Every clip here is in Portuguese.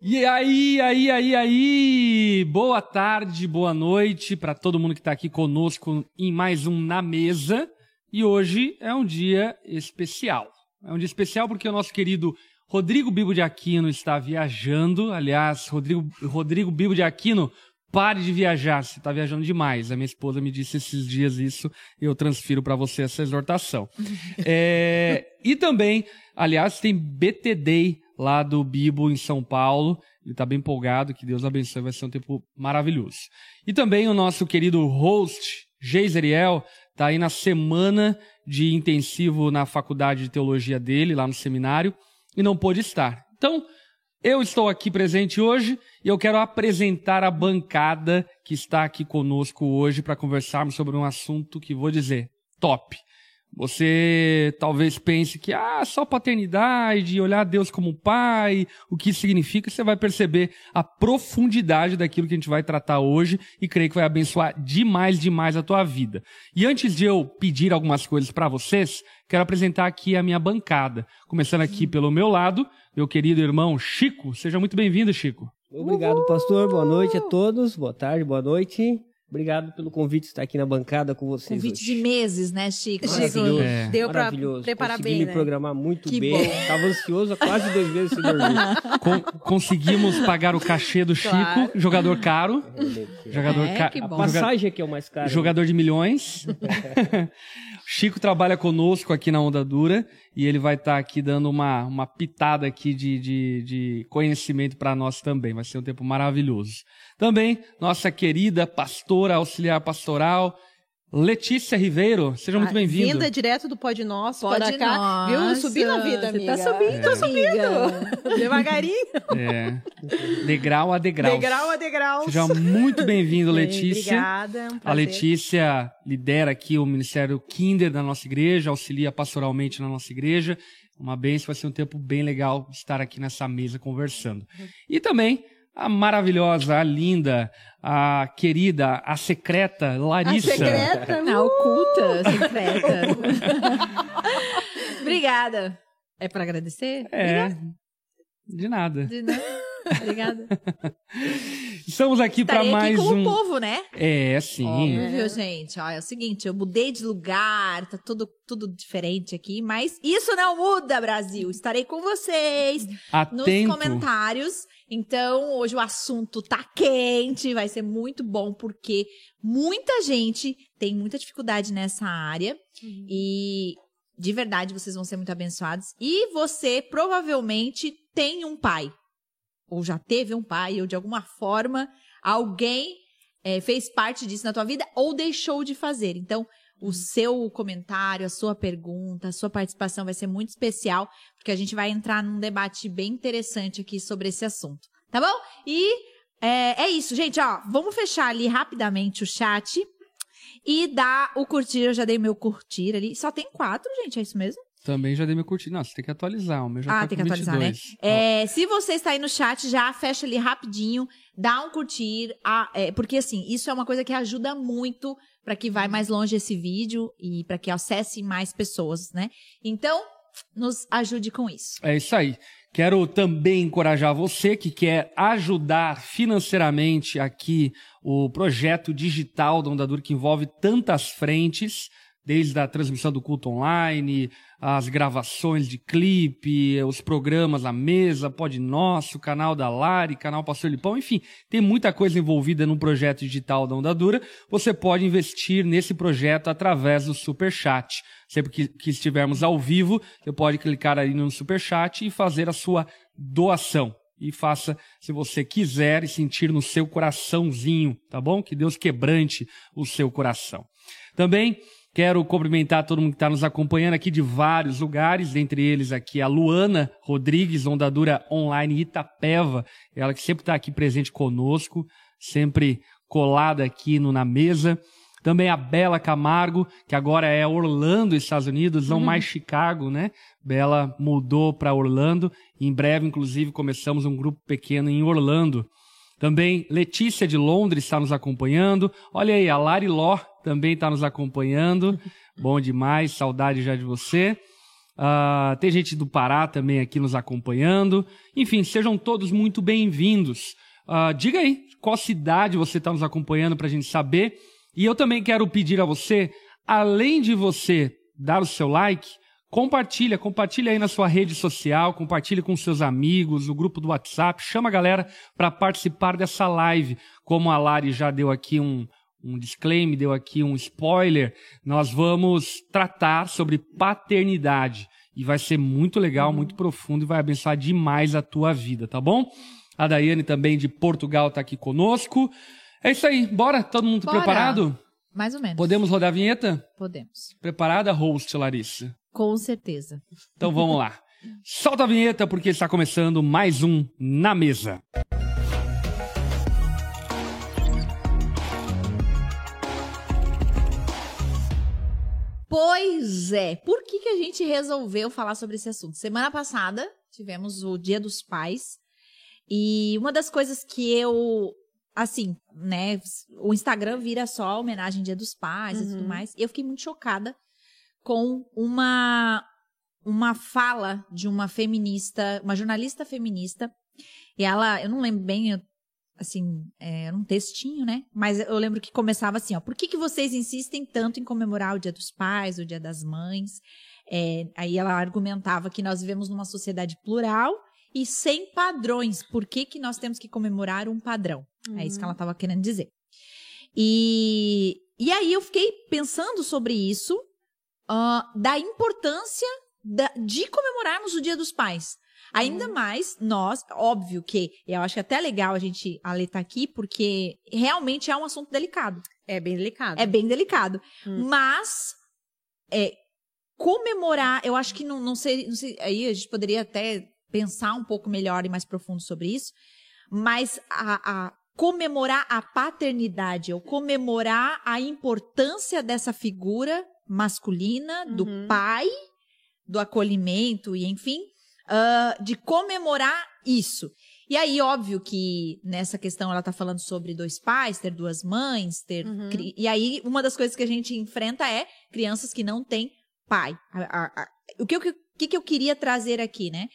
E aí, aí, aí, aí! Boa tarde, boa noite para todo mundo que está aqui conosco em mais um Na Mesa. E hoje é um dia especial. É um dia especial porque o nosso querido Rodrigo Bibo de Aquino está viajando. Aliás, Rodrigo, Rodrigo Bibo de Aquino, pare de viajar, você está viajando demais. A minha esposa me disse esses dias isso e eu transfiro para você essa exortação. é, e também, aliás, tem BT Day lá do Bibo em São Paulo. Ele está bem empolgado, que Deus abençoe, vai ser um tempo maravilhoso. E também o nosso querido host, Geiseriel, está aí na semana de intensivo na faculdade de teologia dele, lá no seminário, e não pôde estar. Então, eu estou aqui presente hoje e eu quero apresentar a bancada que está aqui conosco hoje para conversarmos sobre um assunto que vou dizer top. Você talvez pense que ah, só paternidade, olhar Deus como pai, o que isso significa, você vai perceber a profundidade daquilo que a gente vai tratar hoje e creio que vai abençoar demais, demais a tua vida. E antes de eu pedir algumas coisas para vocês, quero apresentar aqui a minha bancada. Começando aqui pelo meu lado, meu querido irmão Chico. Seja muito bem-vindo, Chico. Obrigado, pastor. Boa noite a todos. Boa tarde, boa noite. Obrigado pelo convite de estar aqui na bancada com vocês. Convite hoje. de meses, né, Chico? Maravilhoso. É. Deu pra Maravilhoso. preparar Consegui bem, me né? programar muito Que bem. bom. Estava ansioso há quase dois meses sem dormir. Con- conseguimos pagar o cachê do Chico, Claro. jogador caro, jogador, É, ca- que bom. A joga- passagem aqui é o mais caro. jogador de milhões. Chico trabalha conosco aqui na Onda Dura e ele vai estar aqui dando uma, uma pitada aqui de, de, de conhecimento para nós também. Vai ser um tempo maravilhoso. Também nossa querida pastora auxiliar pastoral Letícia Ribeiro. Seja muito Ah, bem-vinda. Vinda direto do Pode Nosso Pode para cá. Nossa. Viu? Subi na vida, Você amiga. tá subindo, Tô subindo. Devagarinho. É. Degrau a degrau. Degrau a degrau. Seja muito bem-vindo, Bem, Letícia. Obrigada. um A. Letícia lidera aqui o Ministério Kinder da nossa igreja, auxilia pastoralmente na nossa igreja. Uma bênção, vai ser um tempo bem legal estar aqui nessa mesa conversando. E também a maravilhosa, a linda, a querida, a secreta A Larissa. secreta. Na oculta, secreta. Obrigada. É pra agradecer? É, de nada. De nada. Obrigada. Estamos aqui para mais aqui com um. o povo, né? É, sim. Óbvio, gente. Ó, é o seguinte, eu mudei de lugar, tá tudo, tudo diferente aqui, mas isso não muda, Brasil. Estarei com vocês nos Atento. comentários. Então, hoje o assunto tá quente, vai ser muito bom, porque muita gente tem muita dificuldade nessa área. E de verdade vocês vão ser muito abençoados. E você provavelmente tem um pai. Ou já teve um pai, ou de alguma forma alguém eh, fez parte disso na tua vida, ou deixou de fazer. Então, o seu comentário, a sua pergunta, a sua participação vai ser muito especial, porque a gente vai entrar num debate bem interessante aqui sobre esse assunto. Tá bom? E é, é isso, gente. Ó, vamos fechar ali rapidamente o chat e dar o curtir. Eu já dei meu curtir ali. Só tem quatro, gente, é isso mesmo? Também já dei meu curtir. Não, você tem que atualizar. O meu já ah, tá tem que atualizar, 22. né? É, se você está aí no chat, já fecha ali rapidinho, dá um curtir, ah, é, porque assim, isso é uma coisa que ajuda muito para que vai mais longe esse vídeo e para que acesse mais pessoas, né? Então, nos ajude com isso. É isso aí. Quero também encorajar você que quer ajudar financeiramente aqui o projeto digital da Ondadura que envolve tantas frentes, desde a transmissão do culto online, as gravações de clipe, os programas à mesa, Pode Nosso, canal da Lari, canal Pastor Lipão, enfim, tem muita coisa envolvida no projeto digital da Ondadura. Você pode investir nesse projeto através do Super Chat. Sempre que, que estivermos ao vivo, você pode clicar aí no Super Chat e fazer a sua doação. E faça se você quiser e sentir no seu coraçãozinho, tá bom? Que Deus quebrante o seu coração. Também Quero cumprimentar todo mundo que está nos acompanhando aqui de vários lugares, dentre eles aqui a Luana Rodrigues, ondadura online Itapeva, ela que sempre está aqui presente conosco, sempre colada aqui no, na mesa. Também a Bela Camargo, que agora é Orlando, Estados Unidos, não mais Chicago, né? Bela mudou para Orlando. Em breve, inclusive, começamos um grupo pequeno em Orlando. Também Letícia de Londres está nos acompanhando. Olha aí, a Lari Ló também está nos acompanhando. Bom demais, saudade já de você. Ah, tem gente do Pará também aqui nos acompanhando. Enfim, sejam todos muito bem-vindos. Ah, diga aí qual cidade você está nos acompanhando para a gente saber. E eu também quero pedir a você, além de você dar o seu like, compartilha, compartilha aí na sua rede social, compartilha com seus amigos, no grupo do WhatsApp, chama a galera para participar dessa live. Como a Lari já deu aqui um, um disclaimer, deu aqui um spoiler, nós vamos tratar sobre paternidade. E vai ser muito legal, muito profundo e vai abençoar demais a tua vida, tá bom? A Daiane também de Portugal tá aqui conosco. É isso aí, bora? Todo mundo Bora. preparado? Mais ou menos. Podemos rodar a vinheta? Podemos. Preparada, host, Larissa? Com certeza. Então vamos lá. Solta a vinheta porque está começando mais um Na Mesa. Pois é. Por que, que a gente resolveu falar sobre esse assunto? Semana passada tivemos o Dia dos Pais. E uma das coisas que eu. Assim, né? O Instagram vira só homenagem ao Dia dos Pais e tudo Uhum. mais. Eu fiquei muito chocada com uma. Uma fala de uma feminista, uma jornalista feminista. E ela, eu não lembro bem, eu- assim, é, era um textinho, né? Mas eu lembro que começava assim, ó. Por que, que vocês insistem tanto em comemorar o Dia dos Pais, o Dia das Mães? É, aí ela argumentava que nós vivemos numa sociedade plural e sem padrões. Por que, que nós temos que comemorar um padrão? É isso que ela estava querendo dizer. E, e aí eu fiquei pensando sobre isso, ah, da importância da- de comemorarmos o Dia dos Pais. Ainda mais nós, óbvio que eu acho que é até legal a gente a Lê tá aqui, porque realmente é um assunto delicado. É bem delicado. É bem delicado. Hum. Mas é, comemorar, eu acho que não, não, sei, não sei. Aí a gente poderia até pensar um pouco melhor e mais profundo sobre isso. Mas a, a comemorar a paternidade, ou comemorar a importância dessa figura masculina, do Uhum. pai, do acolhimento e enfim, ah, de comemorar isso. E aí, óbvio que nessa questão ela tá falando sobre dois pais, ter duas mães, ter. Uhum. cri- E aí, uma das coisas que a gente enfrenta é crianças que não têm pai. O que, o que, que eu queria trazer aqui, né?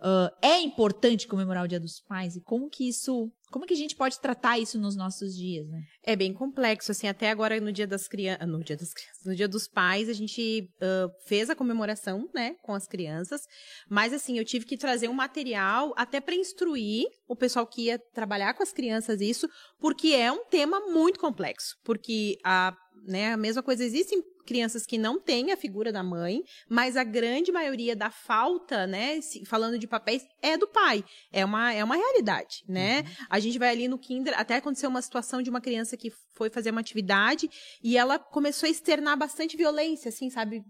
Ah, é importante comemorar o Dia dos Pais e como que isso. Como que a gente pode tratar isso nos nossos dias, né? É bem complexo, assim, até agora no dia das crianças, no dia das crianças, no dia dos pais, a gente ah, fez a comemoração, né, com as crianças, mas assim, eu tive que trazer um material até para instruir o pessoal que ia trabalhar com as crianças isso, porque é um tema muito complexo, porque a, né, a mesma coisa, existem crianças que não têm a figura da mãe, mas a grande maioria da falta, né, falando de papéis, é do pai. É uma, é uma realidade, né? A gente vai ali no Kinder, até aconteceu uma situação de uma criança que foi fazer uma atividade e ela começou a externar bastante violência, assim, sabe?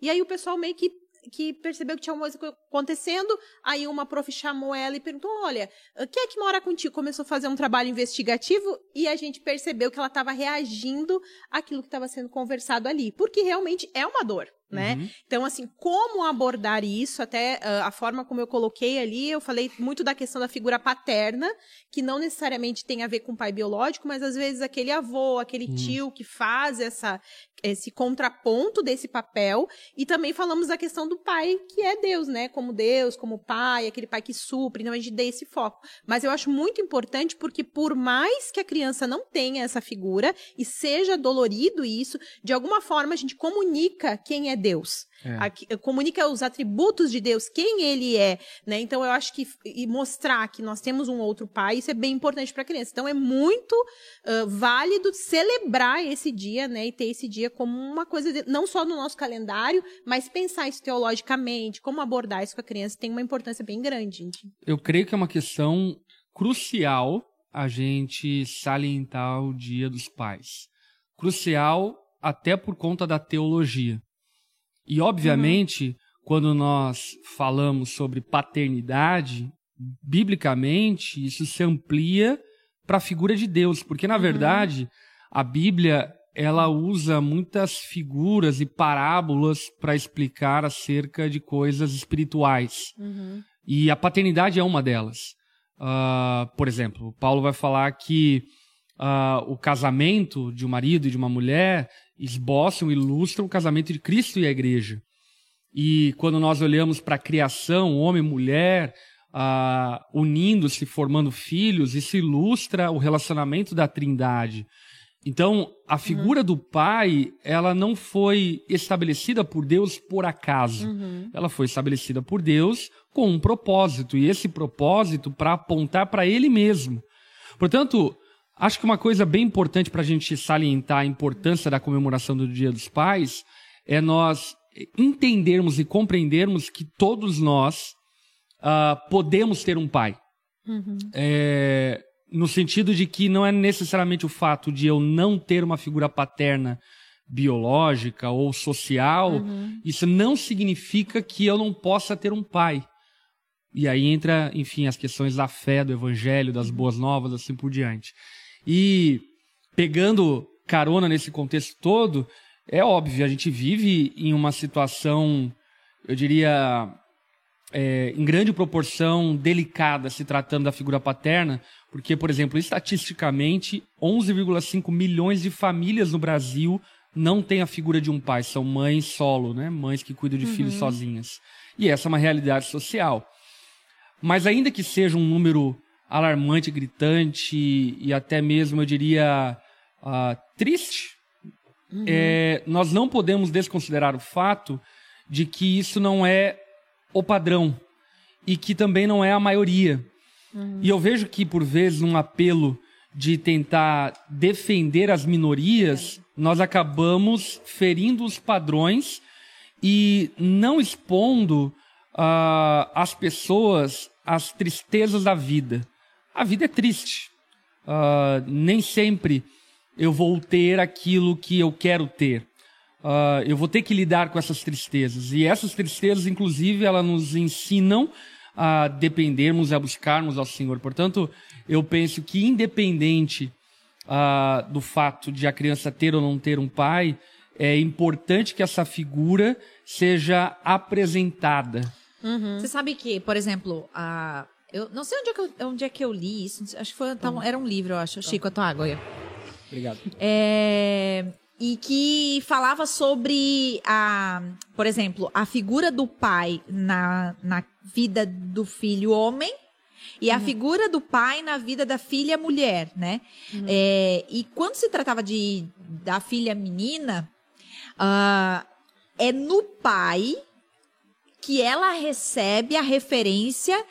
E aí o pessoal meio que, que percebeu que tinha uma coisa acontecendo, aí uma prof chamou ela e perguntou, olha, quem é que mora contigo? Começou a fazer um trabalho investigativo e a gente percebeu que ela estava reagindo àquilo que estava sendo conversado ali, porque realmente é uma dor, né? Uhum. Então, assim, como abordar isso, até ah, a forma como eu coloquei ali, eu falei muito da questão da figura paterna, que não necessariamente tem a ver com o pai biológico, mas às vezes aquele avô, aquele Hum. tio que faz essa, esse contraponto desse papel. E também falamos da questão do pai, que é Deus, né? Como Deus, como pai, aquele pai que supre, então a gente dê esse foco. Mas eu acho muito importante porque, por mais que a criança não tenha essa figura e seja dolorido isso, de alguma forma a gente comunica quem é Deus. É. Aqui- comunica os atributos de Deus, quem ele é, né? Então eu acho que e mostrar que nós temos um outro pai, isso é bem importante para a criança. Então é muito ah, válido celebrar esse dia, né? E ter esse dia como uma coisa de- não só no nosso calendário, mas pensar isso teologicamente, como abordar isso com a criança tem uma importância bem grande, gente. Eu creio que é uma questão crucial a gente salientar o Dia dos Pais. Crucial até por conta da teologia. E, obviamente, quando nós falamos sobre paternidade, biblicamente, isso se amplia para a figura de Deus, porque, na verdade, a Bíblia ela usa muitas figuras e parábolas para explicar acerca de coisas espirituais. E a paternidade é uma delas. Ah, por exemplo, Paulo vai falar que ah, o casamento de um marido e de uma mulher esboçam, ilustram o casamento de Cristo e a igreja. E quando nós olhamos para a criação, homem e mulher, ah, unindo-se, formando filhos, isso ilustra o relacionamento da Trindade. Então, a figura uhum. do pai, ela não foi estabelecida por Deus por acaso. Uhum. Ela foi estabelecida por Deus com um propósito, e esse propósito para apontar para ele mesmo. Portanto, acho que uma coisa bem importante para a gente salientar a importância da comemoração do Dia dos Pais é nós entendermos e compreendermos que todos nós uh, podemos ter um pai. Uhum. É, no sentido de que não é necessariamente o fato de eu não ter uma figura paterna biológica ou social, uhum. isso não significa que eu não possa ter um pai. E aí entra, enfim, as questões da fé, do evangelho, das boas novas, assim por diante. E pegando carona nesse contexto todo, é óbvio, a gente vive em uma situação, eu diria, é, em grande proporção delicada se tratando da figura paterna, porque, por exemplo, estatisticamente, 11,5 milhões de famílias no Brasil não têm a figura de um pai, são mães solo, né? Mães que cuidam de uhum. filhos sozinhas. E essa é uma realidade social. Mas ainda que seja um número alarmante, gritante e até mesmo, eu diria, uh, triste, uhum. é, nós não podemos desconsiderar o fato de que isso não é o padrão e que também não é a maioria. Uhum. E eu vejo que, por vezes, num apelo de tentar defender as minorias, nós acabamos ferindo os padrões e não expondo uh, as pessoas às tristezas da vida. A vida é triste. Uh, nem sempre eu vou ter aquilo que eu quero ter. Uh, eu vou ter que lidar com essas tristezas. E essas tristezas, inclusive, elas nos ensinam a dependermos, a buscarmos ao Senhor. Portanto, eu penso que, independente uh, do fato de a criança ter ou não ter um pai, é importante que essa figura seja apresentada. Uhum. Você sabe que, por exemplo, a. Eu não sei onde é que eu, onde é que eu li isso. Acho que foi, tá, era um livro, eu acho. Tá. Chico, a tua água aí. Obrigado. É, e que falava sobre a, por exemplo, a figura do pai na, na vida do filho homem e uhum. a figura do pai na vida da filha mulher, né? Uhum. É, e quando se tratava de da filha menina, uh, é no pai que ela recebe a referência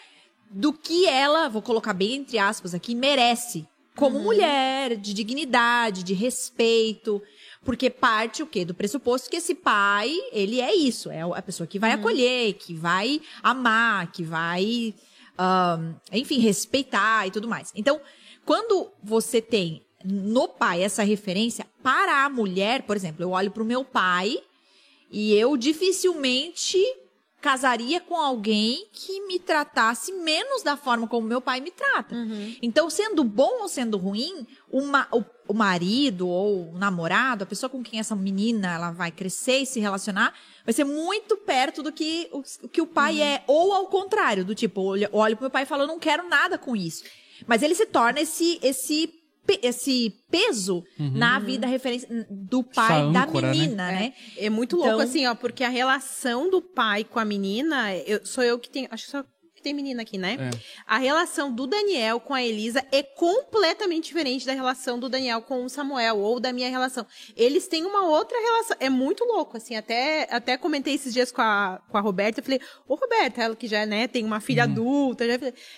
do que ela, vou colocar bem entre aspas aqui, merece como uhum. mulher, de dignidade, de respeito. Porque parte o quê? Do pressuposto que esse pai, ele é isso, é a pessoa que vai uhum. acolher, que vai amar, que vai, um, enfim, respeitar e tudo mais. Então, quando você tem no pai essa referência, para a mulher, por exemplo, eu olho para o meu pai e eu dificilmente casaria com alguém que me tratasse menos da forma como meu pai me trata. Uhum. Então, sendo bom ou sendo ruim, uma, o, o, marido ou o namorado, a pessoa com quem essa menina ela vai crescer e se relacionar, vai ser muito perto do que o, que o pai uhum. é. Ou ao contrário, do tipo, olho, olho pro meu pai e falo, eu não quero nada com isso. Mas ele se torna esse, esse esse peso uhum. na vida referência do pai âncora, da né? menina, né? né? É, é, muito louco, então, assim, ó, porque a relação do pai com a menina, eu, sou eu que tenho, acho que sou que tem menina aqui, né? É. A relação do Daniel com a Elisa é completamente diferente da relação do Daniel com o Samuel ou da minha relação. Eles têm uma outra relação. É muito louco, assim. Até, até comentei esses dias com a, com a Roberta. Eu falei, ô Roberta, ela que já, né, tem uma filha uhum. adulta. Já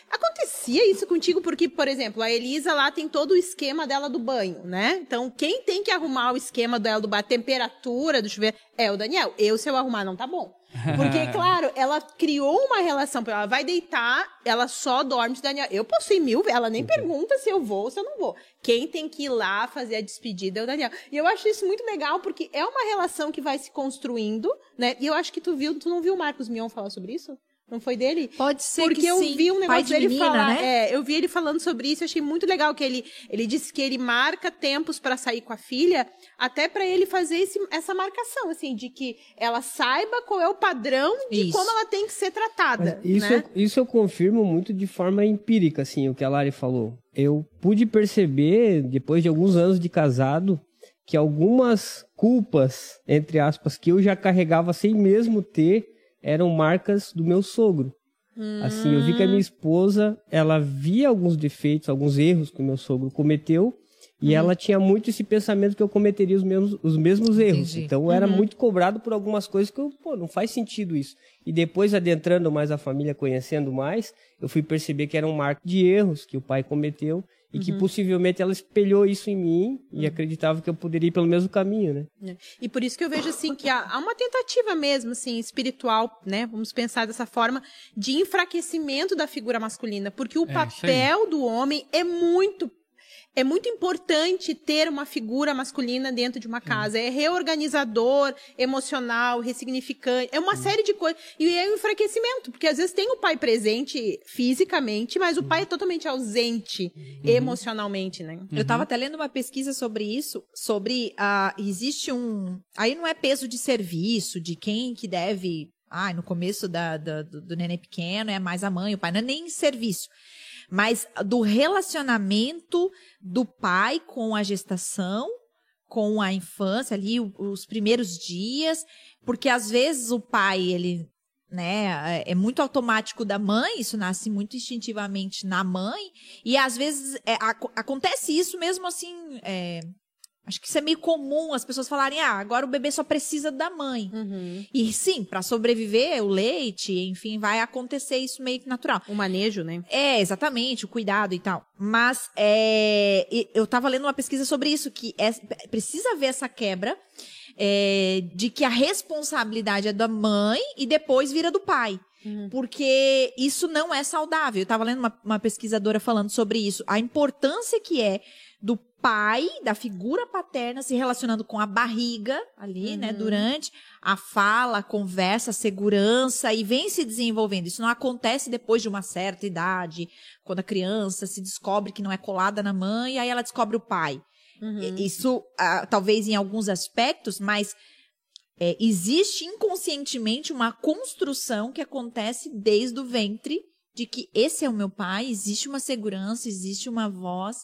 Acontecia isso contigo porque, por exemplo, a Elisa lá tem todo o esquema dela do banho, né? Então, quem tem que arrumar o esquema dela do banho, a temperatura do chuveiro, é o Daniel. Eu, se eu arrumar, não tá bom. Porque, claro, ela criou uma relação. Ela vai deitar, ela só dorme se Daniel. Eu posso ir mil, ela nem pergunta se eu vou ou se eu não vou. Quem tem que ir lá fazer a despedida é o Daniel. E eu acho isso muito legal, porque é uma relação que vai se construindo, né? E eu acho que tu viu, tu não viu o Marcos Mion falar sobre isso? Não foi dele? Pode ser Porque que eu sim. vi um negócio de dele menina, falar. Né? É, eu vi ele falando sobre isso, eu achei muito legal que ele ele disse que ele marca tempos para sair com a filha, até para ele fazer esse, essa marcação assim de que ela saiba qual é o padrão de isso. como ela tem que ser tratada, Mas isso né? eu, isso eu confirmo muito de forma empírica assim, o que a Lari falou. Eu pude perceber depois de alguns anos de casado que algumas culpas, entre aspas, que eu já carregava sem mesmo ter, eram marcas do meu sogro. Assim, eu vi que a minha esposa, ela via alguns defeitos, alguns erros que o meu sogro cometeu, e Uhum. ela tinha muito esse pensamento que eu cometeria os mesmos, os mesmos erros. Entendi. Então, eu era muito cobrado por algumas coisas que eu, pô, não faz sentido isso. E depois, adentrando mais a família, conhecendo mais, eu fui perceber que era um marco de erros que o pai cometeu e Uhum. que possivelmente ela espelhou isso em mim e acreditava que eu poderia ir pelo mesmo caminho, né? né? E por isso que eu vejo assim que há, há uma tentativa mesmo assim espiritual, né? Vamos pensar dessa forma de enfraquecimento da figura masculina, porque o É, papel do homem é muito é muito importante ter uma figura masculina dentro de uma casa. É reorganizador, emocional, ressignificante. É uma série de coisas. E é um enfraquecimento, porque às vezes tem o pai presente fisicamente, mas o pai é totalmente ausente emocionalmente, né? Eu estava até lendo uma pesquisa sobre isso, sobre ah, existe um, aí não é peso de serviço, de quem que deve, ah, no começo da, da- do, do neném pequeno é mais a mãe, o pai, não é nem serviço, mas do relacionamento do pai com a gestação, com a infância ali, os primeiros dias, porque às vezes o pai, ele né, é muito automático da mãe, isso nasce muito instintivamente na mãe, e às vezes é, ac- acontece isso mesmo assim. é, acho que isso é meio comum as pessoas falarem: ah, agora o bebê só precisa da mãe. Uhum. E sim, para sobreviver, o leite, enfim, vai acontecer isso meio que natural. O manejo, né? É, exatamente, o cuidado e tal. Mas é, eu tava lendo uma pesquisa sobre isso, que é- precisa haver essa quebra é, de que a responsabilidade é da mãe e depois vira do pai. Porque isso não é saudável. Eu tava lendo uma, uma pesquisadora falando sobre isso. A importância que é do pai, da figura paterna, se relacionando com a barriga ali, né? Durante a fala, a conversa, a segurança e vem se desenvolvendo. Isso não acontece depois de uma certa idade, quando a criança se descobre que não é colada na mãe, e aí ela descobre o pai. E- Isso, ah, talvez em alguns aspectos, mas é, existe inconscientemente uma construção que acontece desde o ventre de que esse é o meu pai, existe uma segurança, existe uma voz.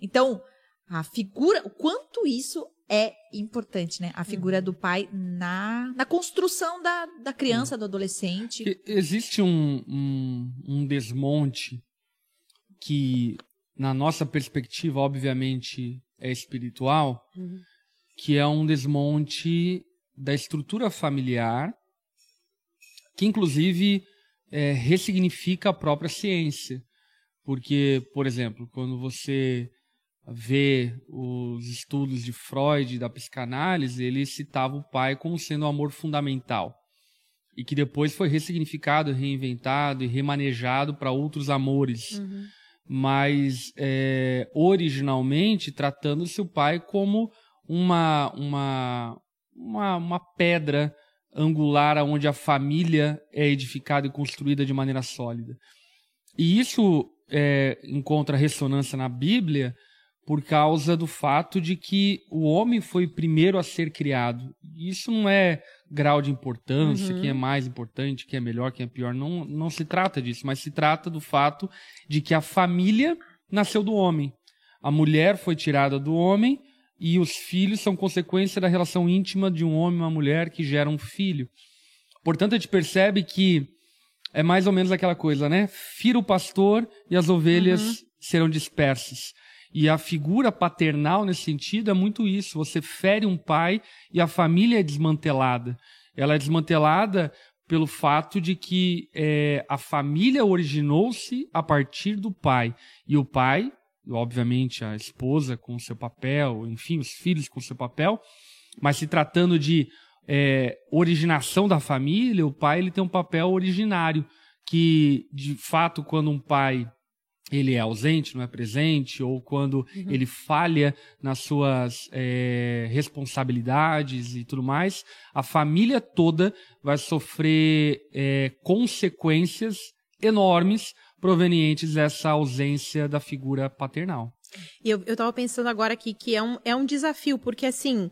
Então, a figura, o quanto isso é importante, né? A figura do pai na, na construção da, da criança, do adolescente. Existe um, um, um desmonte que, na nossa perspectiva, obviamente, é espiritual, que é um desmonte da estrutura familiar, que inclusive é, ressignifica a própria ciência. Porque, por exemplo, quando você vê os estudos de Freud, da psicanálise, ele citava o pai como sendo o amor fundamental e que depois foi ressignificado, reinventado e remanejado para outros amores. Mas é, originalmente tratando-se o pai como uma, uma, uma, uma pedra angular onde a família é edificada e construída de maneira sólida. E isso é, encontra ressonância na Bíblia por causa do fato de que o homem foi o primeiro a ser criado. Isso não é grau de importância, quem é mais importante, quem é melhor, quem é pior. Não, não se trata disso, mas se trata do fato de que a família nasceu do homem. A mulher foi tirada do homem e os filhos são consequência da relação íntima de um homem e uma mulher que gera um filho. Portanto, a gente percebe que é mais ou menos aquela coisa, né? Fira o pastor e as ovelhas serão dispersas. E a figura paternal nesse sentido é muito isso. Você fere um pai e a família é desmantelada. Ela é desmantelada pelo fato de que é, a família originou-se a partir do pai. E o pai, obviamente a esposa com seu papel, enfim, os filhos com seu papel, mas se tratando de é, originação da família, o pai ele tem um papel originário, que de fato quando um pai ele é ausente, não é presente, ou quando ele falha nas suas é, responsabilidades e tudo mais, a família toda vai sofrer é, consequências enormes provenientes dessa ausência da figura paternal. E eu, eu tava pensando agora aqui que é um, é um desafio, porque assim,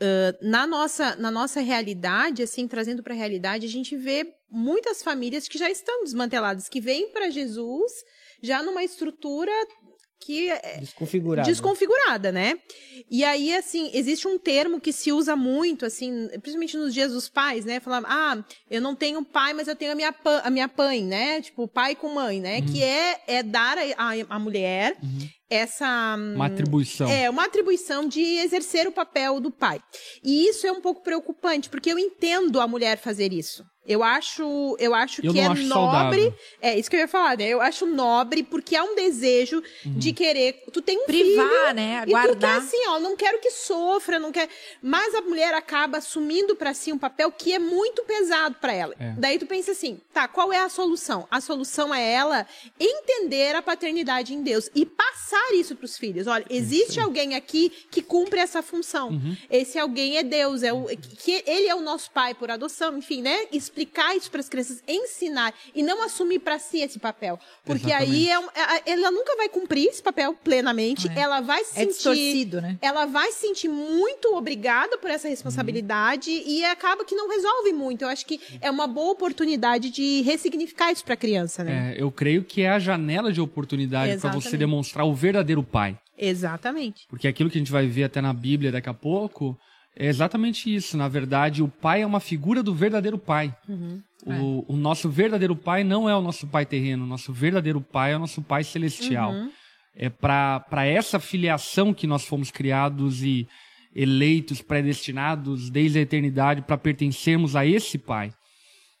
ãh, na, nossa, na nossa realidade, assim, trazendo para a realidade, a gente vê muitas famílias que já estão desmanteladas, que vêm para Jesus já numa estrutura que é Desconfigurado. desconfigurada, né? E aí, assim, existe um termo que se usa muito, assim, principalmente nos dias dos pais, né? Falar, ah, eu não tenho pai, mas eu tenho a minha, pa- a minha mãe, né? Tipo, pai com mãe, né? Que é, é dar a, a, a mulher essa... Uma atribuição. É, uma atribuição de exercer o papel do pai. E isso é um pouco preocupante, porque eu entendo a mulher fazer isso. Eu acho, eu acho Eu que é acho nobre. saudável. É isso que eu ia falar, né? Eu acho nobre porque há um desejo de querer. Tu tem um Privar, filho, né? e tu quer assim, ó, não quero que sofra, não quer. Mas a mulher acaba assumindo pra si um papel que é muito pesado pra ela. É. Daí tu pensa assim, tá, qual é a solução? A solução é ela entender a paternidade em Deus e passar isso pros filhos. Olha, existe alguém aqui que cumpre essa função. Uhum. Esse alguém é Deus, é o que ele é o nosso pai por adoção, enfim, né? Explicar isso pras crianças, ensinar e não assumir pra si esse papel, porque aí é um- é- ela nunca vai cumprir esse papel plenamente, É. ela vai se É sentir né? ela vai se sentir muito obrigada por essa responsabilidade e acaba que não resolve muito. Eu acho que é uma boa oportunidade de ressignificar isso pra criança, né? É, eu creio que é a janela de oportunidade para você Exatamente. demonstrar o verdadeiro pai. Exatamente. Porque aquilo que a gente vai ver até na Bíblia daqui a pouco é exatamente isso. Na verdade, o pai é uma figura do verdadeiro pai. O, o nosso verdadeiro pai não é o nosso pai terreno. O nosso verdadeiro pai é o nosso pai celestial. É para essa filiação que nós fomos criados e eleitos, predestinados desde a eternidade para pertencermos a esse pai.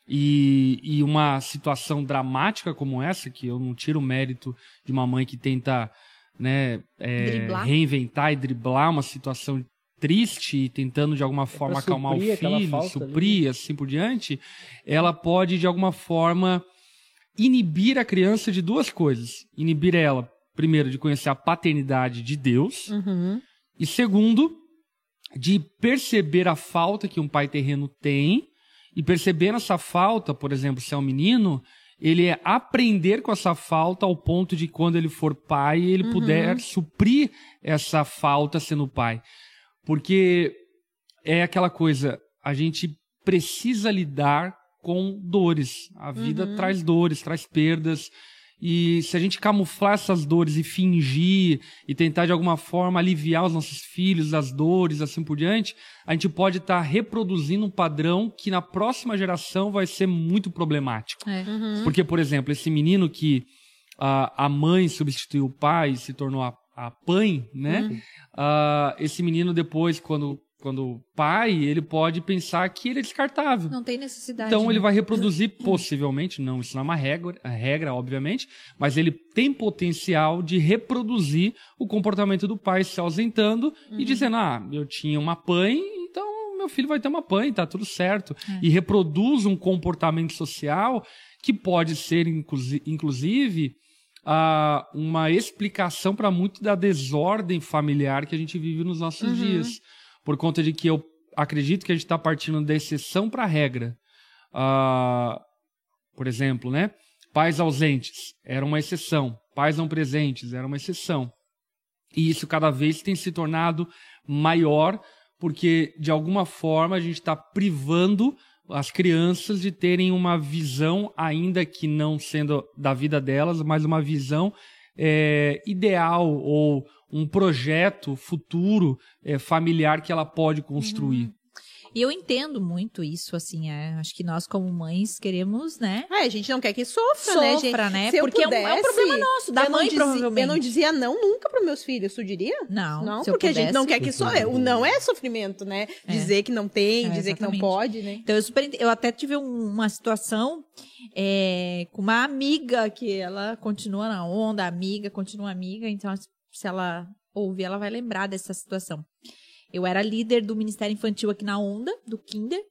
E, e uma situação dramática como essa, que eu não tiro o mérito de uma mãe que tenta né, é, reinventar e driblar uma situação triste e tentando de alguma forma acalmar o suprir filho, falta ali, suprir, assim por diante, ela pode de alguma forma inibir a criança de duas coisas. Inibir ela, primeiro, de conhecer a paternidade de Deus, Uhum. e segundo, de perceber a falta que um pai terreno tem, e percebendo essa falta, por exemplo, se é um menino, ele é aprender com essa falta ao ponto de quando ele for pai, ele puder suprir essa falta sendo pai. Porque é aquela coisa, a gente precisa lidar com dores. A vida traz dores, traz perdas. E se a gente camuflar essas dores e fingir e tentar de alguma forma aliviar os nossos filhos das dores, assim por diante, a gente pode estar reproduzindo um padrão que na próxima geração vai ser muito problemático. É. Porque, por exemplo, esse menino que ah, a mãe substituiu o pai e se tornou a, a pai, né? Ah, esse menino depois, quando, quando pai, ele pode pensar que ele é descartável. Não tem necessidade. Então né? ele vai reproduzir possivelmente, não, isso não é uma regra, regra, obviamente, mas ele tem potencial de reproduzir o comportamento do pai se ausentando e dizendo: "Ah, eu tinha uma mãe, então meu filho vai ter uma mãe, tá tudo certo". E reproduz um comportamento social que pode ser inclusi- inclusive ah, uma explicação para muito da desordem familiar que a gente vive nos nossos dias. Por conta de que eu acredito que a gente está partindo da exceção para a regra. Ah, por exemplo, né? Pais ausentes era uma exceção. Pais não presentes era uma exceção. E isso cada vez tem se tornado maior, porque de alguma forma a gente está privando as crianças de terem uma visão, ainda que não sendo da vida delas, mas uma visão é, ideal ou um projeto futuro é, familiar que ela pode construir. E eu entendo muito isso, assim, é, acho que nós como mães queremos, né? É, a gente não quer que sofra, né, gente? Sofra, né? Se eu Porque é um- é um pudesse, problema nosso, da mãe, dizia- provavelmente. Eu não dizia não nunca para meus filhos, tu diria? Não, Não, se eu porque a gente não pudesse. quer que sofra. O não é sofrimento, né? Dizer que não tem, É, dizer que não pode, né? Então, eu, super eu até tive um- uma situação é, com uma amiga que ela continua na onda, amiga, continua amiga, então se ela ouvir, ela vai lembrar dessa situação. Eu era líder do Ministério Infantil aqui na Onda, do Kinder.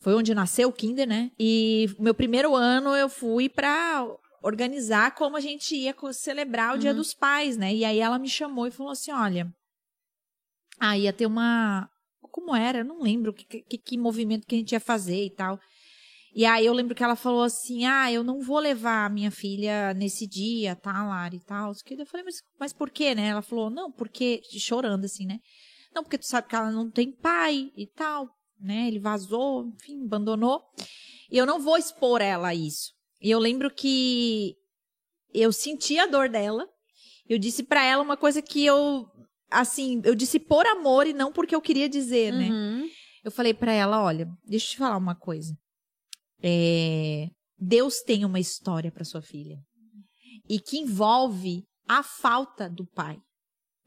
Foi onde nasceu o Kinder, né? E meu primeiro ano eu fui pra organizar como a gente ia celebrar o Dia dos Pais, né? E aí ela me chamou e falou assim: olha, ah, ia ter uma. Como era? Eu não lembro que, que, que movimento que a gente ia fazer e tal. E aí eu lembro que ela falou assim: Ah, eu não vou levar a minha filha nesse dia, tá, Lari e tal. Eu falei, mas, mas por quê, né? Ela falou, não, porque. chorando assim, né? Não, porque tu sabe que ela não tem pai e tal, né? Ele vazou, enfim, abandonou. E eu não vou expor ela a isso. E eu lembro que eu senti a dor dela. eu disse pra ela uma coisa que eu, assim, eu disse por amor e não porque eu queria dizer, né? Uhum. Eu falei pra ela, olha, deixa eu te falar uma coisa. É, Deus tem uma história pra sua filha e que envolve a falta do pai.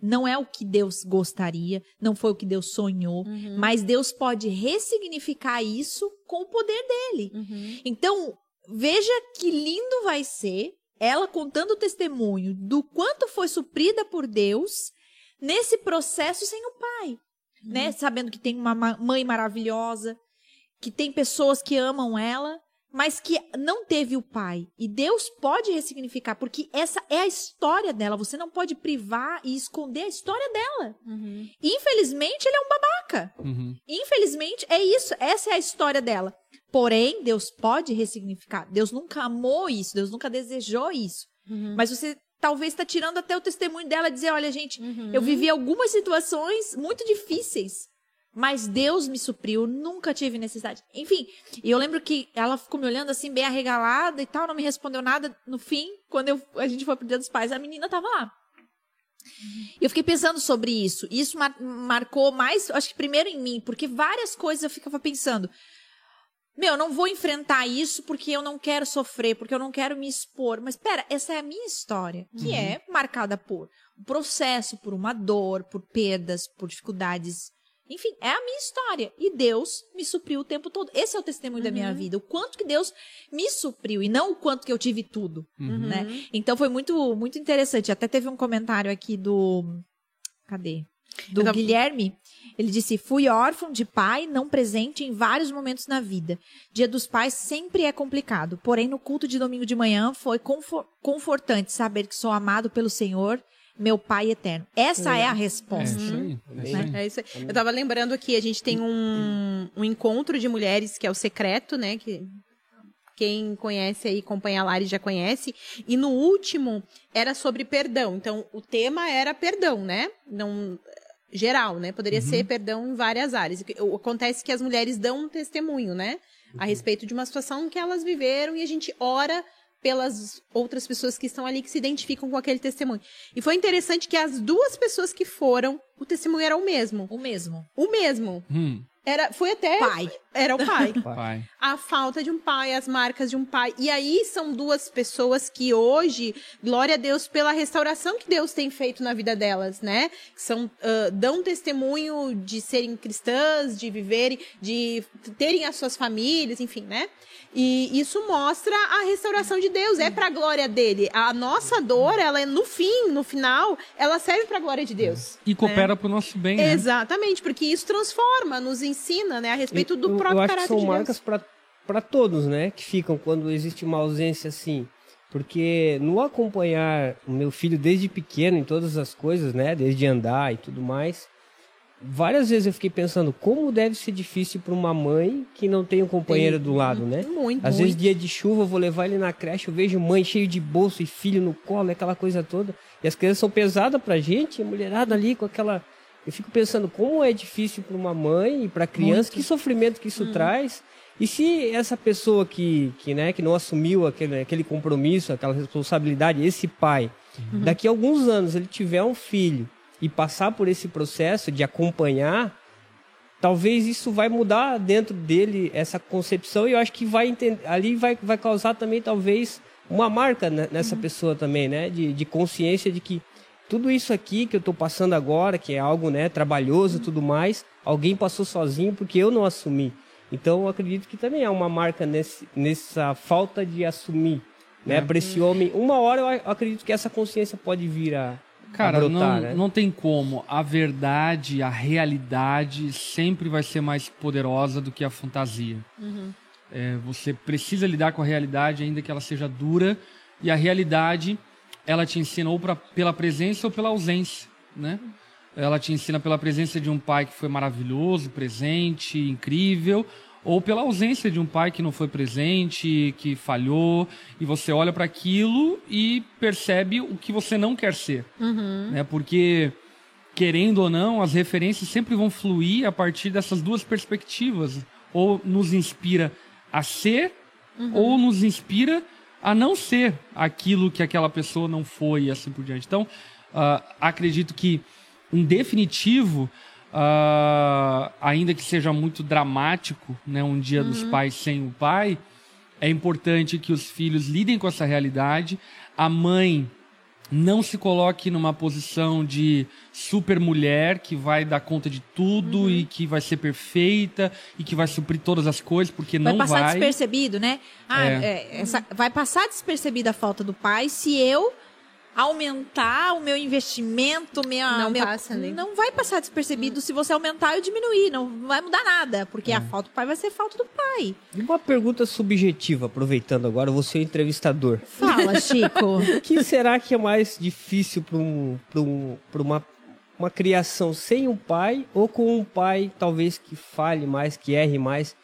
Não é o que Deus gostaria, não foi o que Deus sonhou, Uhum. mas Deus pode ressignificar isso com o poder dele. Uhum. Então, veja que lindo vai ser ela contando o testemunho do quanto foi suprida por Deus nesse processo sem o pai, né? Sabendo que tem uma ma- mãe maravilhosa, que tem pessoas que amam ela, mas que não teve o pai. E Deus pode ressignificar, porque essa é a história dela. Você não pode privar e esconder a história dela. Uhum. Infelizmente, ele é um babaca. Uhum. Infelizmente, é isso. Essa é a história dela. Porém, Deus pode ressignificar. Deus nunca amou isso, Deus nunca desejou isso. Uhum. Mas você talvez está tirando até o testemunho dela e dizer: olha, gente, Uhum. eu vivi algumas situações muito difíceis. Mas Deus me supriu, nunca tive necessidade. Enfim, e eu lembro que ela ficou me olhando assim, bem arregalada e tal, não me respondeu nada. No fim, quando eu- a gente foi pro Dia dos Pais, a menina tava lá. E eu fiquei pensando sobre isso. E Isso mar- marcou mais, acho que primeiro em mim, porque várias coisas eu ficava pensando. Meu, eu não vou enfrentar isso porque eu não quero sofrer, porque eu não quero me expor. Mas pera, essa é a minha história, que é marcada por um processo, por uma dor, por perdas, por dificuldades. Enfim, é a minha história. E Deus me supriu o tempo todo. Esse é o testemunho da minha vida. O quanto que Deus me supriu e não o quanto que eu tive tudo Uhum. né? Então foi muito muito interessante. Até teve um comentário aqui do cadê? Do tava- Guilherme. Ele disse: "Fui órfão de pai, não presente em vários momentos na vida. Dia dos Pais sempre é complicado, porém no culto de domingo de manhã foi confor- confortante saber que sou amado pelo Senhor, meu Pai eterno." Essa é, a É resposta. isso aí. É isso aí. É isso aí. Eu tava lembrando aqui, a gente tem um, um encontro de mulheres que é o secreto, né? Que quem conhece aí, acompanha a Lari já conhece. E no último era sobre perdão. Então, o tema era perdão, né? Não geral, né? Poderia ser perdão em várias áreas. Acontece que as mulheres dão um testemunho, né? A respeito de uma situação que elas viveram e a gente ora pelas outras pessoas que estão ali que se identificam com aquele testemunho. E foi interessante que as duas pessoas que foram, o testemunho era o mesmo. O mesmo. O mesmo. Hum, Era, foi até. Pai. Era o pai. pai. a falta de um pai, as marcas de um pai. E aí são duas pessoas que hoje, glória a Deus pela restauração que Deus tem feito na vida delas, né? Que são, ah, dão testemunho de serem cristãs, de viverem, de terem as suas famílias, enfim, né? E isso mostra a restauração de Deus, é pra glória dele. A nossa dor, ela é no fim, no final, ela serve pra glória de Deus. E coopera pro nosso bem, né? Exatamente, porque isso transforma, nos ensina, né, a respeito do próprio eu acho que caráter são de marcas para todos, né? Que ficam quando existe uma ausência assim. Porque no acompanhar o meu filho desde pequeno em todas as coisas, né? Desde andar e tudo mais, várias vezes eu fiquei pensando como deve ser difícil para uma mãe que não tem um companheiro do lado, né? Muito, Às muito. vezes dia de chuva eu vou levar ele na creche, eu vejo mãe cheio de bolso e filho no colo, aquela coisa toda. E as crianças são pesadas pra gente, a mulherada ali com aquela eu fico pensando como é difícil para uma mãe e para criança, que sofrimento que isso Uhum. traz. E se essa pessoa que, que, né, que não assumiu aquele, aquele compromisso, aquela responsabilidade, esse pai, Uhum. daqui a alguns anos ele tiver um filho e passar por esse processo de acompanhar, talvez isso vai mudar dentro dele essa concepção e eu acho que vai entender, ali vai, vai causar também talvez uma marca nessa pessoa também, né, de, de consciência de que tudo isso aqui que eu estou passando agora, que é algo né, trabalhoso e tudo mais, alguém passou sozinho porque eu não assumi. Então eu acredito que também há uma marca nesse, nessa falta de assumir, né, É. para esse homem. Uma hora eu a- acredito que essa consciência pode vir a, a Cara, brotar, não, né? não tem como. A verdade, a realidade sempre vai ser mais poderosa do que a fantasia. É, você precisa lidar com a realidade, ainda que ela seja dura, e a realidade ela te ensina ou pra, pela presença ou pela ausência, né? Ela te ensina pela presença de um pai que foi maravilhoso, presente, incrível, ou pela ausência de um pai que não foi presente, que falhou, e você olha para aquilo e percebe o que você não quer ser, né? Porque querendo ou não, as referências sempre vão fluir a partir dessas duas perspectivas, ou nos inspira a ser, ou nos inspira a não ser aquilo que aquela pessoa não foi e assim por diante. Então, uh, acredito que, em definitivo, uh, ainda que seja muito dramático, né, um dia uhum. dos pais sem o pai, é importante que os filhos lidem com essa realidade. A mãe não se coloque numa posição de super mulher que vai dar conta de tudo uhum. e que vai ser perfeita e que vai suprir todas as coisas, porque vai não vai. Vai passar despercebido, né? Ah, é. É, essa, vai passar despercebida a falta do pai se eu aumentar o meu investimento, minha, não meu, passa, né? não vai passar despercebido hum. se você aumentar ou diminuir, não vai mudar nada, porque é. a falta do pai vai ser falta do pai. E uma pergunta subjetiva, aproveitando agora, você é entrevistador. Fala, Chico. o que será que é mais difícil para um, um, uma, uma criação sem um pai ou com um pai talvez que fale mais, que erre mais?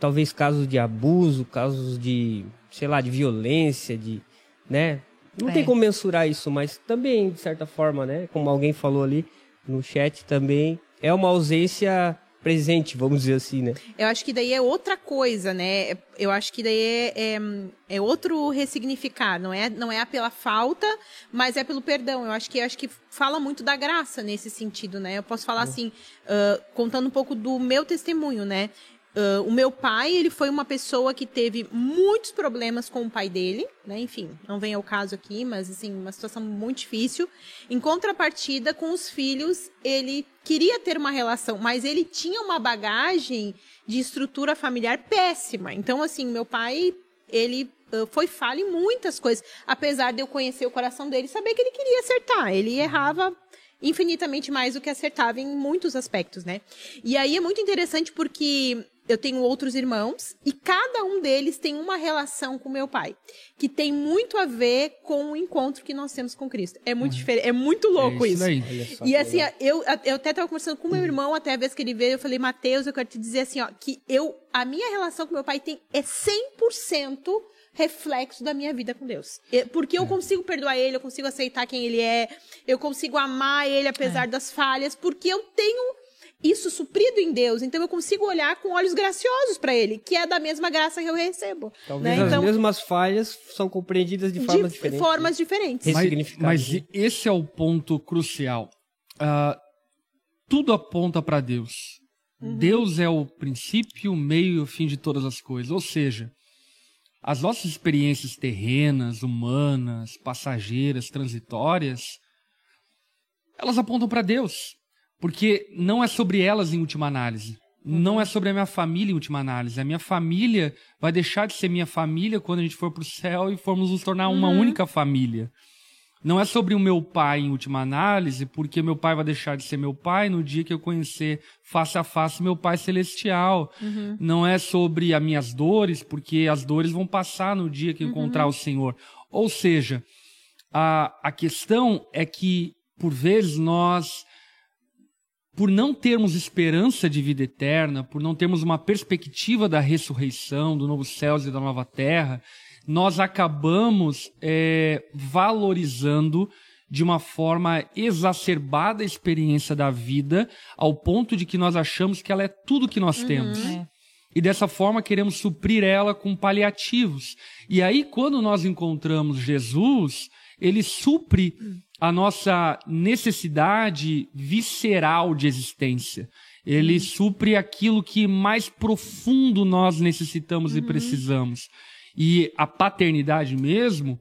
Talvez casos de abuso, casos de, sei lá, de violência, de, né? Não é. tem como mensurar isso, mas também, de certa forma, né? Como alguém falou ali no chat também, é uma ausência presente, vamos dizer assim, né? Eu acho que daí é outra coisa, né? Eu acho que daí é, é, é, outro ressignificar, não é, não é pela falta, mas é pelo perdão. Eu acho que eu acho que fala muito da graça nesse sentido, né? Eu posso falar uhum. assim, uh, contando um pouco do meu testemunho, né? Uh, o meu pai, ele foi uma pessoa que teve muitos problemas com o pai dele, né? Enfim, não vem ao caso aqui, mas assim, uma situação muito difícil. Em contrapartida, com os filhos, ele queria ter uma relação, mas ele tinha uma bagagem de estrutura familiar péssima. Então, assim, meu pai, ele uh, foi falho em muitas coisas, apesar de eu conhecer o coração dele, saber que ele queria acertar. Ele errava infinitamente mais do que acertava em muitos aspectos, né? E aí é muito interessante porque eu tenho outros irmãos e cada um deles tem uma relação com meu pai que tem muito a ver com o encontro que nós temos com Cristo. É muito uhum. diferente, é muito louco é isso. isso. E assim, eu, eu até estava conversando com meu irmão até a vez que ele veio, eu falei, Mateus, eu quero te dizer assim, ó, que eu a minha relação com meu pai tem é 100% reflexo da minha vida com Deus. Porque eu é. consigo perdoar ele, eu consigo aceitar quem ele é, eu consigo amar ele apesar é. das falhas, porque eu tenho isso suprido em Deus, então eu consigo olhar com olhos graciosos para Ele, que é da mesma graça que eu recebo. Talvez né? as então, mesmas falhas são compreendidas de formas de diferentes. formas diferentes. Mas, mas esse é o ponto crucial. Uh, tudo aponta para Deus. Uhum. Deus é o princípio, o meio e o fim de todas as coisas. Ou seja, as nossas experiências terrenas, humanas, passageiras, transitórias, elas apontam para Deus. Porque não é sobre elas em última análise. Não é sobre a minha família em última análise. A minha família vai deixar de ser minha família quando a gente for para o céu e formos nos tornar uma uhum. única família. Não é sobre o meu pai em última análise, porque meu pai vai deixar de ser meu pai no dia que eu conhecer face a face meu pai celestial. Uhum. Não é sobre as minhas dores, porque as dores vão passar no dia que eu encontrar uhum. o Senhor. Ou seja, a, a questão é que, por vezes, nós por não termos esperança de vida eterna, por não termos uma perspectiva da ressurreição, do novo céu e da nova terra, nós acabamos é, valorizando de uma forma exacerbada a experiência da vida, ao ponto de que nós achamos que ela é tudo que nós uhum, temos. É. E dessa forma queremos suprir ela com paliativos. E aí, quando nós encontramos Jesus, ele supre a nossa necessidade visceral de existência. Ele uhum. supre aquilo que mais profundo nós necessitamos uhum. e precisamos. E a paternidade mesmo,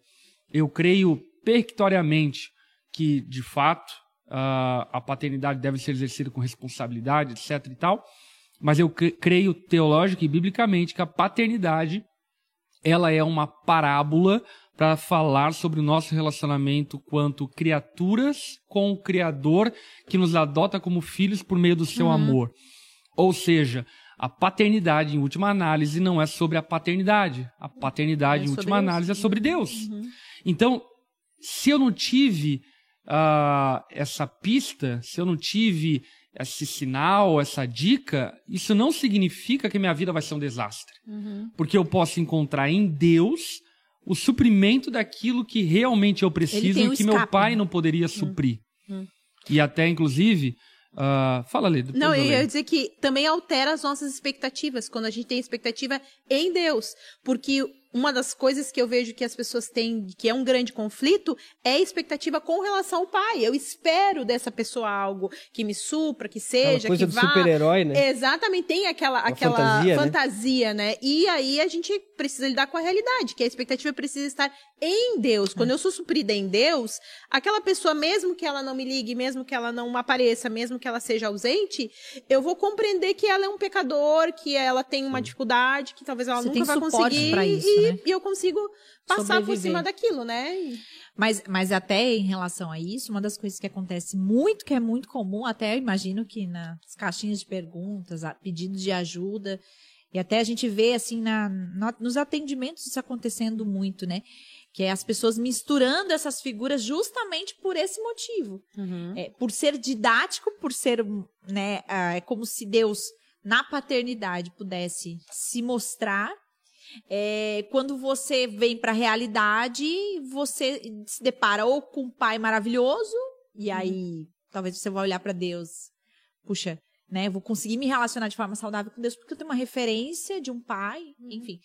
eu creio perictoriamente que, de fato, a paternidade deve ser exercida com responsabilidade, etc e tal. Mas eu creio teológica e biblicamente que a paternidade ela é uma parábola para falar sobre o nosso relacionamento quanto criaturas com o Criador que nos adota como filhos por meio do seu uhum. amor. Ou seja, a paternidade, em última análise, não é sobre a paternidade. A paternidade, é em última análise, é sobre Deus. Uhum. Então, se eu não tive uh, essa pista, se eu não tive esse sinal, essa dica, isso não significa que minha vida vai ser um desastre. Uhum. Porque eu posso encontrar em Deus o suprimento daquilo que realmente eu preciso e que meu pai não poderia hum. suprir. Hum. E até, inclusive, Uh, fala ali. Não, eu ia dizer que também altera as nossas expectativas, quando a gente tem expectativa em Deus. Porque uma das coisas que eu vejo que as pessoas têm, que é um grande conflito, é a expectativa com relação ao pai. Eu espero dessa pessoa algo que me supra, que seja, coisa que do vá. super-herói, né? Exatamente, tem aquela, Uma aquela fantasia, fantasia, né? né? E aí a gente precisa lidar com a realidade, que a expectativa precisa estar em Deus. Quando eu sou suprida em Deus, aquela pessoa, mesmo que ela não me ligue, mesmo que ela não apareça, mesmo que ela seja ausente, eu vou compreender que ela é um pecador, que ela tem uma dificuldade, que talvez ela Você nunca vai conseguir. pra isso, e, né? e eu consigo passar por cima daquilo, né? E- Mas, mas até em relação a isso, uma das coisas que acontece muito, que é muito comum, até imagino que nas caixinhas de perguntas, pedidos de ajuda, e até a gente vê assim na, na- nos atendimentos isso acontecendo muito, né? Que é as pessoas misturando essas figuras justamente por esse motivo. É, por ser didático, por ser, né, ah, é como se Deus na paternidade pudesse se mostrar. É, quando você vem para a realidade, você se depara ou com um pai maravilhoso e aí talvez você vai olhar para Deus, puxa, né, vou conseguir me relacionar de forma saudável com Deus porque eu tenho uma referência de um pai, enfim.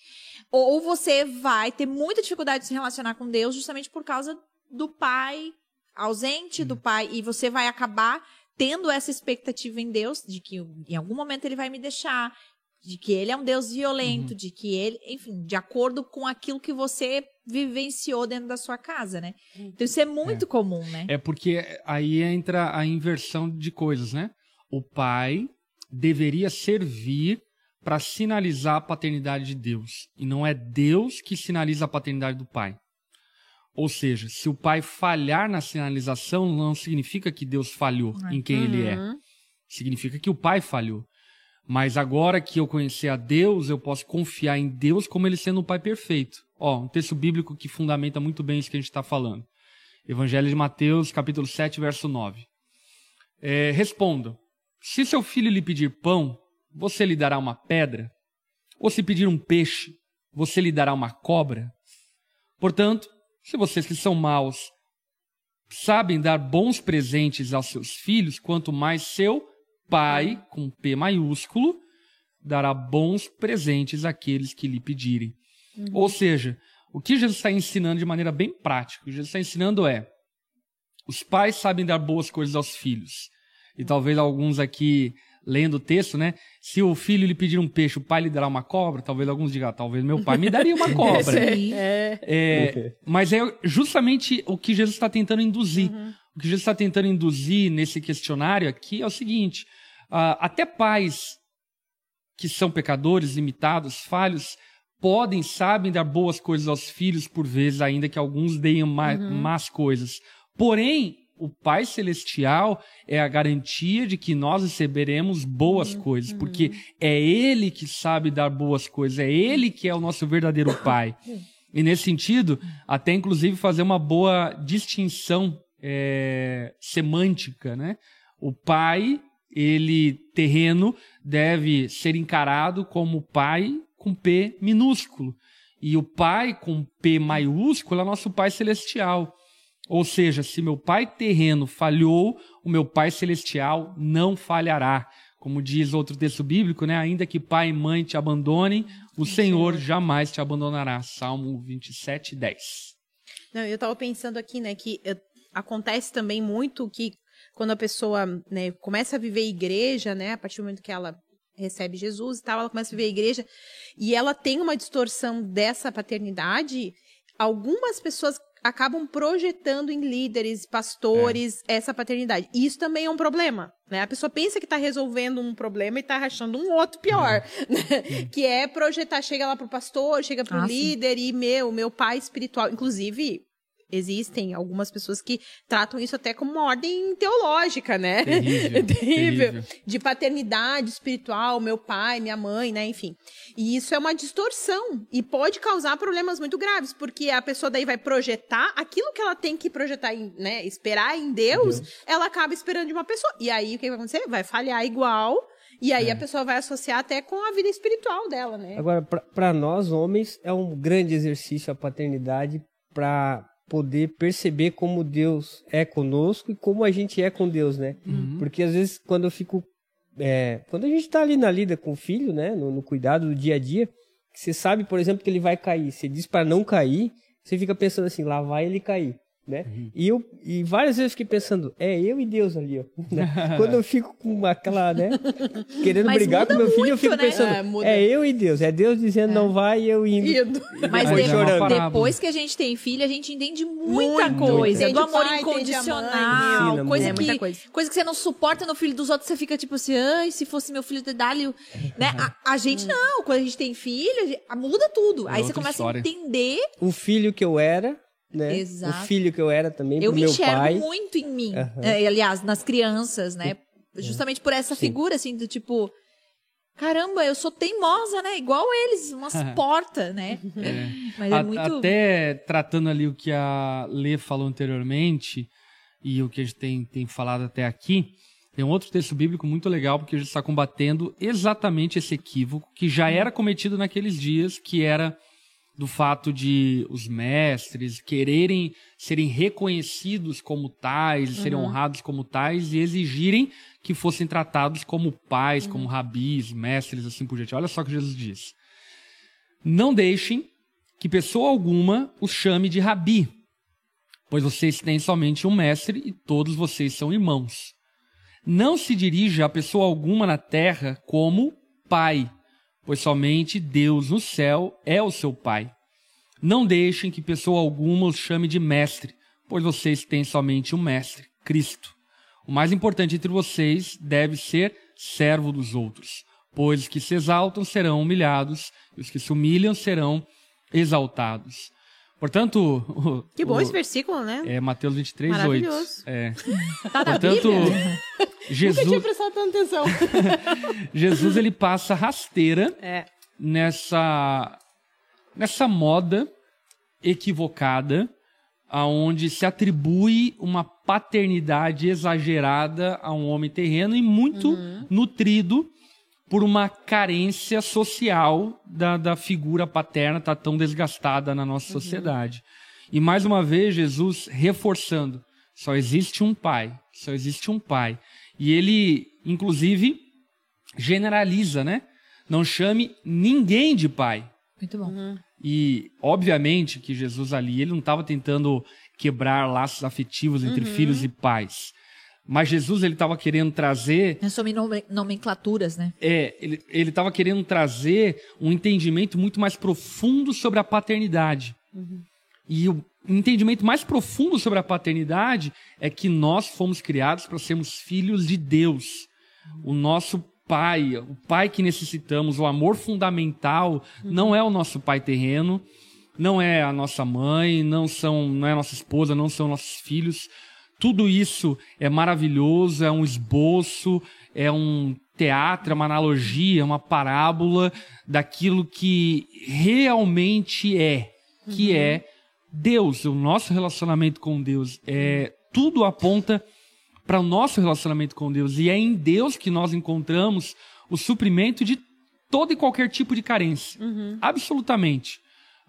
Ou, você vai ter muita dificuldade de se relacionar com Deus justamente por causa do pai ausente do pai e você vai acabar tendo essa expectativa em Deus de que em algum momento ele vai me deixar, de que ele é um Deus violento, de que ele, enfim, de acordo com aquilo que você vivenciou dentro da sua casa, né? Então isso é muito comum, né? É porque aí entra a inversão de coisas, né? O pai deveria servir para sinalizar a paternidade de Deus. E não é Deus que sinaliza a paternidade do pai. Ou seja, se o pai falhar na sinalização, não significa que Deus falhou em quem ele é. Significa que o pai falhou. Mas agora que eu conhecer a Deus, eu posso confiar em Deus como ele sendo o pai perfeito. Ó, um texto bíblico que fundamenta muito bem isso que a gente está falando. Evangelho de Mateus, capítulo 7, verso 9. É, responda: Se seu filho lhe pedir pão, você lhe dará uma pedra? Ou se pedir um peixe, você lhe dará uma cobra? Portanto, se vocês que são maus sabem dar bons presentes aos seus filhos, quanto mais seu Pai, com P maiúsculo, dará bons presentes àqueles que lhe pedirem. Ou seja, o que Jesus está ensinando de maneira bem prática, o que Jesus está ensinando é: os pais sabem dar boas coisas aos filhos. E talvez alguns aqui lendo o texto, né? Se o filho lhe pedir um peixe, o pai lhe dará uma cobra. Talvez alguns digam, ah, talvez meu pai me daria uma cobra. Sim. É, mas é justamente o que Jesus está tentando induzir. O que Jesus está tentando induzir nesse questionário aqui é o seguinte: ah, até pais que são pecadores, limitados, falhos, podem, sabem dar boas coisas aos filhos por vezes, ainda que alguns deem ma más coisas. Porém, o Pai Celestial é a garantia de que nós receberemos boas coisas, porque é Ele que sabe dar boas coisas, é Ele que é o nosso verdadeiro Pai. E nesse sentido, até inclusive fazer uma boa distinção é, semântica, né? O pai, ele terreno, deve ser encarado como pai com P minúsculo. E o pai com P maiúsculo é nosso pai celestial. Ou seja, se meu pai terreno falhou, o meu pai celestial não falhará. Como diz outro texto bíblico, né? Ainda que pai e mãe te abandonem, o Senhor jamais te abandonará. Salmo 27, 10. Não, eu tava pensando aqui, né, que eh, acontece também muito que quando a pessoa, né, começa a viver igreja, né, a partir do momento que ela recebe Jesus e tal, ela começa a viver a igreja e ela tem uma distorção dessa paternidade, algumas pessoas acabam projetando em líderes, pastores, essa paternidade. E isso também é um problema, né? A pessoa pensa que tá resolvendo um problema e tá achando um outro pior, né? Que é projetar, chega lá pro pastor, chega pro Ah, sim. líder e meu, meu pai espiritual, inclusive existem algumas pessoas que tratam isso até como uma ordem teológica, né? Terrível, terrível. terrível. De paternidade espiritual, meu pai, minha mãe, né? Enfim. E isso é uma distorção e pode causar problemas muito graves, porque a pessoa daí vai projetar aquilo que ela tem que projetar, em, né? Esperar em Deus, ela acaba esperando de uma pessoa. E aí o que vai acontecer? Vai falhar igual. E aí a pessoa vai associar até com a vida espiritual dela, né? Agora, para nós homens, é um grande exercício a paternidade para poder perceber como Deus é conosco e como a gente é com Deus, né? Porque às vezes quando eu fico. é, quando a gente tá ali na lida com o filho, né? No, no cuidado do dia a dia, Você sabe, por exemplo, que ele vai cair. Você diz para não cair, você fica pensando assim, lá vai ele cair. Né? Uhum. E eu e várias vezes fiquei pensando, é eu e Deus ali, ó. né? Quando eu fico com aquela, né, querendo Mas brigar com meu filho, eu muito, fico né? pensando, É, é eu e Deus, é Deus dizendo não vai e eu indo. Indo. Mas Aí de- é uma chorando. parábola. depois que a gente tem filho, a gente entende muita Muito. coisa. Entende do amor pai, mãe. incondicional. Ensina coisa, muito. que, É, muita coisa. coisa que você não suporta no filho dos outros, você fica tipo assim, ai, se fosse meu filho de Dálio. Né? A, a gente não, quando a gente tem filho, a gente- muda tudo. É Aí você começa história. a entender. O filho que eu era, né? Exato. O filho que eu era também Eu pro me meu enxergo pai. muito em mim. É, aliás, nas crianças, né? Justamente por essa Sim. figura, assim, do tipo. Caramba, eu sou teimosa, né? Igual eles, umas portas, né? Mas é A- muito. Até tratando ali o que a Lê falou anteriormente e o que a gente tem, tem falado até aqui, tem um outro texto bíblico muito legal porque a gente está combatendo exatamente esse equívoco que já era cometido naqueles dias, que era do fato de os mestres quererem serem reconhecidos como tais, serem honrados como tais e exigirem que fossem tratados como pais, como rabis, mestres, assim por diante. Olha só o que Jesus diz. Não deixem que pessoa alguma os chame de rabi, pois vocês têm somente um mestre e todos vocês são irmãos. Não se dirija a pessoa alguma na terra como pai, pois somente Deus no céu é o seu pai. Não deixem que pessoa alguma os chame de mestre, pois vocês têm somente um mestre, Cristo. O mais importante entre vocês deve ser servo dos outros, pois os que se exaltam serão humilhados e os que se humilham serão exaltados. Portanto, o- Que bom o- esse versículo, né? é Mateus 23, 8. Maravilhoso. É. Tá Portanto, Bíblia? Nunca tinha Jesus, prestado tanta atenção. Jesus ele passa rasteira É. nessa nessa moda equivocada aonde se atribui uma paternidade exagerada a um homem terreno e muito Uhum. nutrido por uma carência social da, da figura paterna tá tão desgastada na nossa Uhum. sociedade. E mais uma vez Jesus reforçando, só existe um pai, só existe um pai. E ele inclusive generaliza, né? Não chame ninguém de pai. Muito bom. E, obviamente, que Jesus ali, ele não estava tentando quebrar laços afetivos entre filhos e pais. Mas Jesus, ele estava querendo trazer, somos nome- nomenclaturas, né? é, ele estava querendo trazer um entendimento muito mais profundo sobre a paternidade. E o entendimento mais profundo sobre a paternidade é que nós fomos criados para sermos filhos de Deus. O nosso pai, o pai que necessitamos, o amor fundamental, não é o nosso pai terreno, não é a nossa mãe, não são, não é a nossa esposa, não são nossos filhos. Tudo isso é maravilhoso, é um esboço, é um teatro, é uma analogia, é uma parábola daquilo que realmente é, que é Deus, o nosso relacionamento com Deus. É, tudo aponta para o nosso relacionamento com Deus. E é em Deus que nós encontramos o suprimento de todo e qualquer tipo de carência. Absolutamente.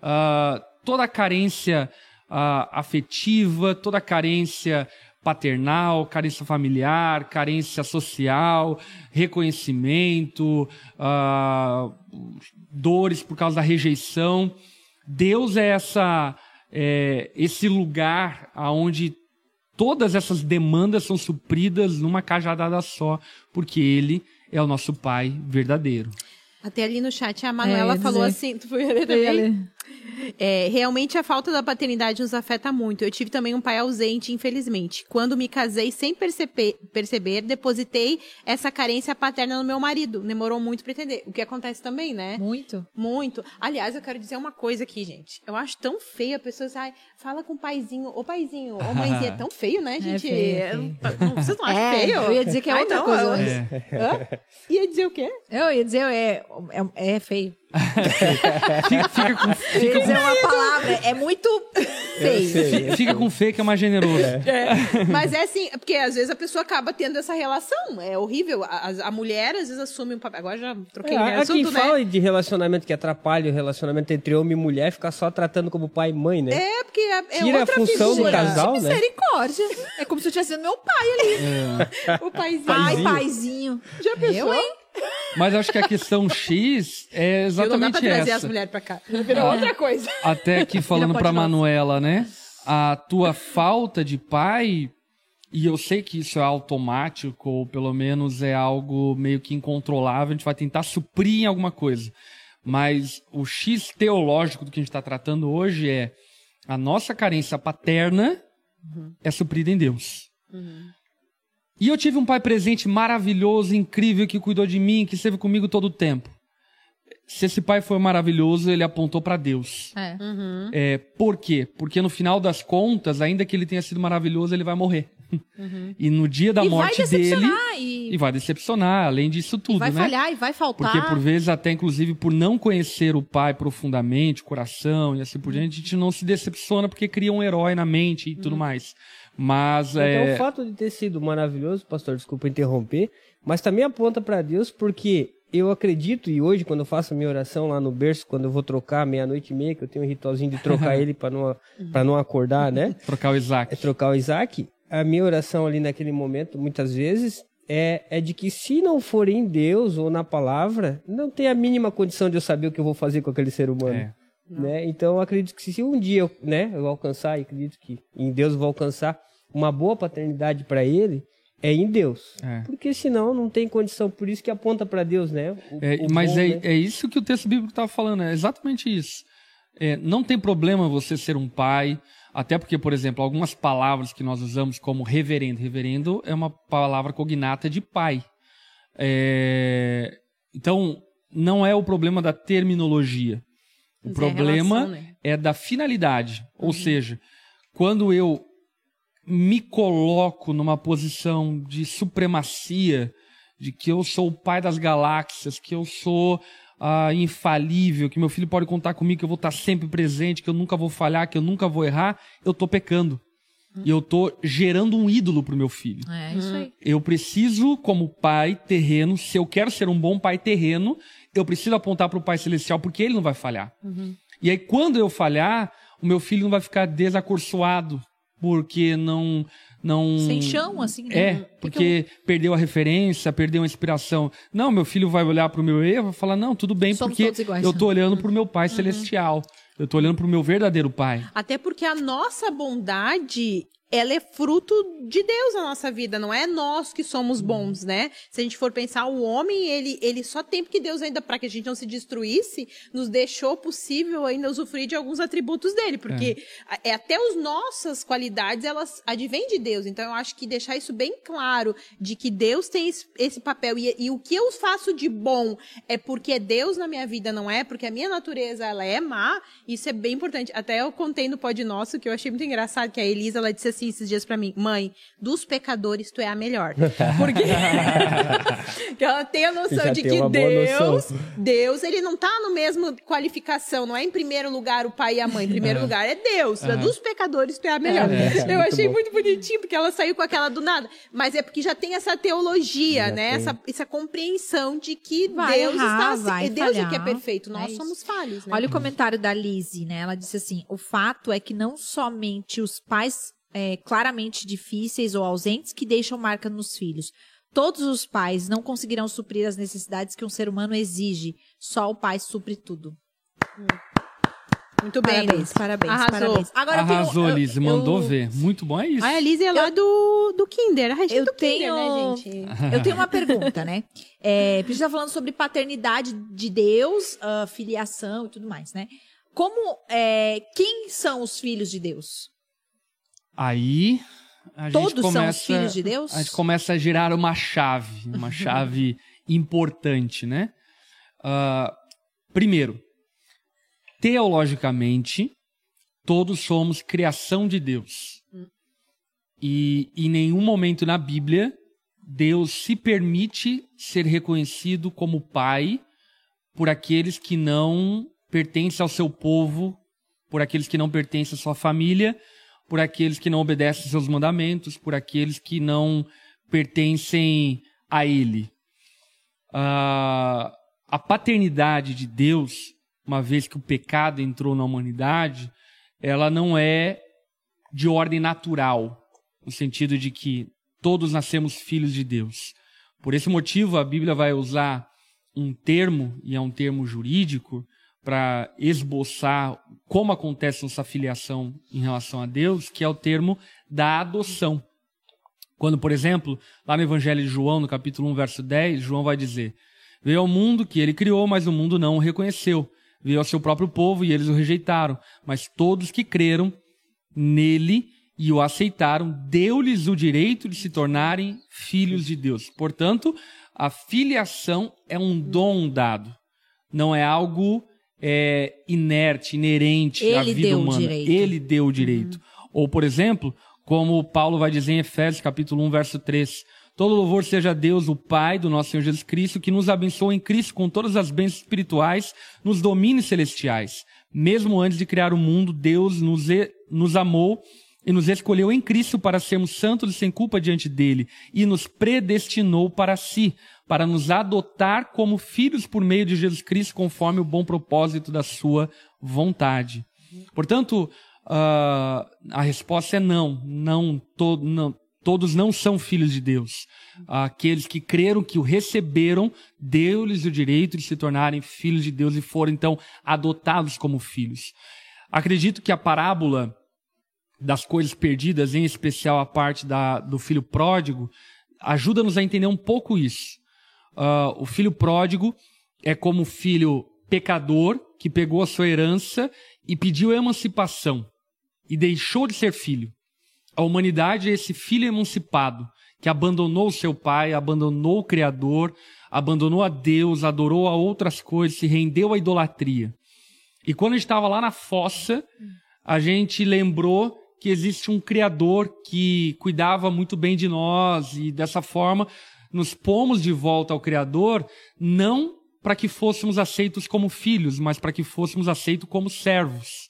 Ah, toda carência ah, afetiva, toda carência paternal, carência familiar, carência social, reconhecimento, ah, dores por causa da rejeição. Deus é essa é, esse lugar aonde todas essas demandas são supridas numa cajadada só, porque Ele é o nosso Pai verdadeiro. Até ali no chat a Manuela É, falou dizer. assim, tu foi ler também? É, realmente a falta da paternidade nos afeta muito. Eu tive também um pai ausente, infelizmente. Quando me casei, sem perceber, perceber, depositei essa carência paterna no meu marido. Demorou muito pra entender. O que acontece também, né? Muito. Muito. Aliás, eu quero dizer uma coisa aqui, gente. Eu acho tão feio a pessoa ai, fala com o paizinho, ô paizinho, ô mãezinha. É tão feio, né, gente? feio, é feio. Não, Vocês não acham É, feio? eu ia dizer que é Ai, outra não, coisa, eu- mas- Hã? Ia dizer o quê? Eu ia dizer, é, é, é feio. Fica, fica com, Eu ia dizer uma palavra, é muito feio. fica, fica com fé que é mais generoso. Mas é assim, porque às vezes a pessoa acaba tendo essa relação. É horrível. A, a- mulher às vezes assume um papel. Agora já troquei É, de assunto, quem né? fala de relacionamento que atrapalha o relacionamento entre homem e mulher, ficar só tratando como pai e mãe, né? É, porque é, é Tira a outra função do figura. casal, né? Misericórdia. É como se eu tivesse sendo meu pai ali. O paizinho. Pai, Paizinho. paizinho. Já pensou? Eu, hein? Mas acho que a questão X é Viu? Não dá pra exatamente trazer essa. as mulheres pra cá. Virou Ah. outra coisa. Até aqui falando pra. Manuela, né? A tua falta de pai, e eu sei que isso é automático, ou pelo menos é algo meio que incontrolável, a gente vai tentar suprir em alguma coisa. Mas o X teológico do que a gente está tratando hoje é a nossa carência paterna é suprida em Deus. E eu tive um pai presente maravilhoso, incrível, que cuidou de mim, que esteve comigo todo o tempo. Se esse pai foi maravilhoso, ele apontou para Deus. É. É, por quê? Porque no final das contas, ainda que ele tenha sido maravilhoso, ele vai morrer. E no dia da e vai morte dele. decepcionar e, E vai decepcionar, além disso e tudo, vai né? falhar e vai faltar. Porque por vezes, até inclusive por não conhecer o pai profundamente, o coração e assim por diante, a gente não se decepciona porque cria um herói na mente e tudo mais. Mas Então, é. o fato de ter sido maravilhoso, pastor, desculpa interromper, mas também aponta para Deus, porque eu acredito, e hoje, quando eu faço a minha oração lá no berço, quando eu vou trocar meia-noite e meia, que eu tenho um ritualzinho de trocar ele para não, pra não acordar, né? Trocar o Isaac. É trocar o Isaac. A minha oração ali naquele momento, muitas vezes, é, é de que se não for em Deus ou na palavra, não tem a mínima condição de eu saber o que eu vou fazer com aquele ser humano. É. Né? Então eu acredito que se um dia eu, né, eu alcançar, e acredito que em Deus eu vou alcançar uma boa paternidade para ele, é em Deus. É. Porque senão não tem condição. Por isso que aponta para Deus, né? O- É, o mas bom, é, né? é isso que o texto bíblico estava falando, é exatamente isso. É, não tem problema você ser um pai, até porque, por exemplo, algumas palavras que nós usamos como reverendo, reverendo é uma palavra cognata de pai. É, então, não é o problema da terminologia. O Mas é problema relação, né? é da finalidade. Ou seja, quando eu me coloco numa posição de supremacia, de que eu sou o pai das galáxias, que eu sou ah, infalível, que meu filho pode contar comigo, que eu vou estar sempre presente, que eu nunca vou falhar, que eu nunca vou errar, eu tô pecando. E eu tô gerando um ídolo pro meu filho. É isso aí. Eu preciso, como pai terreno, se eu quero ser um bom pai terreno, eu preciso apontar para o pai celestial, porque ele não vai falhar. E aí, quando eu falhar, o meu filho não vai ficar desacorçoado, porque não. não Sem chão, assim, né? É, porque perdeu a referência, perdeu a inspiração. Não, meu filho vai olhar para o meu erro e vai falar: não, tudo bem, Somos porque eu tô olhando para o meu pai celestial. Eu tô olhando para o meu verdadeiro pai. Até porque a nossa bondade, ela é fruto de Deus na nossa vida, não é nós que somos bons, né? Se a gente for pensar, o homem, ele, ele só tem porque Deus ainda, para que a gente não se destruísse, nos deixou possível ainda usufruir de alguns atributos dele, porque é. até as nossas qualidades, elas advêm de Deus. Então, eu acho que deixar isso bem claro, de que Deus tem esse, esse papel, e, e o que eu faço de bom é porque é Deus na minha vida, não é? Porque a minha natureza, ela é má, isso é bem importante. Até eu contei no Pod Nosso, que eu achei muito engraçado, que a Elisa, ela disse assim esses dias pra mim, mãe, dos pecadores tu é a melhor. Porque que ela tem a noção de que Deus, noção. Deus, ele não tá no mesmo qualificação, não é em primeiro lugar o pai e a mãe, em primeiro lugar é Deus. Dos pecadores tu é a melhor. É, é eu muito achei bom. muito bonitinho, porque ela saiu com aquela do nada. Mas é porque já tem essa teologia, Já né? tem. Essa, essa compreensão de que Vai Deus errar, está é Deus é que é falhar. perfeito, nós É somos falhos, né? Olha o comentário da Lizzie, né? Ela disse assim: o fato é que não somente os pais é, claramente difíceis ou ausentes que deixam marca nos filhos. Todos os pais não conseguirão suprir as necessidades que um ser humano exige. Só o pai supre tudo. Muito bem, Parabéns, Liz. parabéns, Arrasou. parabéns. Agora eu tenho- Arrasou, eu- Liz, eu- mandou ver. Muito bom, é isso. Ah, a Liz é lá do, do Kinder. A gente Eu do Kinder, tenho- né, gente? Eu tenho uma pergunta, né? É, a gente tá falando sobre paternidade de Deus, ah, filiação e tudo mais, né? Como, é, quem são os filhos de Deus? Aí a gente Todos são começa, os filhos de Deus? A gente começa a girar uma chave, uma chave importante, né? Ah, primeiro, teologicamente, todos somos criação de Deus. E em nenhum momento na Bíblia Deus se permite ser reconhecido como pai por aqueles que não pertencem ao seu povo, por aqueles que não pertencem à sua família, por aqueles que não obedecem seus mandamentos, por aqueles que não pertencem a Ele. Ah, a paternidade de Deus, uma vez que o pecado entrou na humanidade, ela não é de ordem natural, no sentido de que todos nascemos filhos de Deus. Por esse motivo, a Bíblia vai usar um termo, e é um termo jurídico, para esboçar como acontece essa filiação em relação a Deus, que é o termo da adoção. Quando, por exemplo, lá no Evangelho de João, no capítulo 1, verso 10, João vai dizer: Veio ao mundo que ele criou, mas o mundo não o reconheceu. Veio ao seu próprio povo e eles o rejeitaram. Mas todos que creram nele e o aceitaram, deu-lhes o direito de se tornarem filhos de Deus. Portanto, a filiação é um dom dado, não é algo é, inerte, inerente Ele à vida humana. direito. Ele deu o direito. Ou, por exemplo, como Paulo vai dizer em Efésios capítulo 1, verso 3, Todo louvor seja a Deus, o Pai do nosso Senhor Jesus Cristo, que nos abençoou em Cristo com todas as bênçãos espirituais nos domínios celestiais. Mesmo antes de criar o mundo, Deus nos, e- nos amou e nos escolheu em Cristo para sermos santos e sem culpa diante dele, e nos predestinou para si, para nos adotar como filhos por meio de Jesus Cristo, conforme o bom propósito da sua vontade. Portanto, ah, a resposta é não. Não, to- não. Todos não são filhos de Deus. Aqueles que creram, que o receberam, deu-lhes o direito de se tornarem filhos de Deus e foram então adotados como filhos. Acredito que a parábola das coisas perdidas, em especial a parte da, do filho pródigo, ajuda-nos a entender um pouco isso. Ah, o filho pródigo é como o filho pecador que pegou a sua herança e pediu emancipação e deixou de ser filho. A humanidade é esse filho emancipado que abandonou seu pai, abandonou o Criador, abandonou a Deus, adorou a outras coisas, se rendeu à idolatria. E quando a gente estava lá na fossa, a gente lembrou que existe um Criador que cuidava muito bem de nós e dessa forma nos pomos de volta ao Criador, não para que fôssemos aceitos como filhos, mas para que fôssemos aceitos como servos.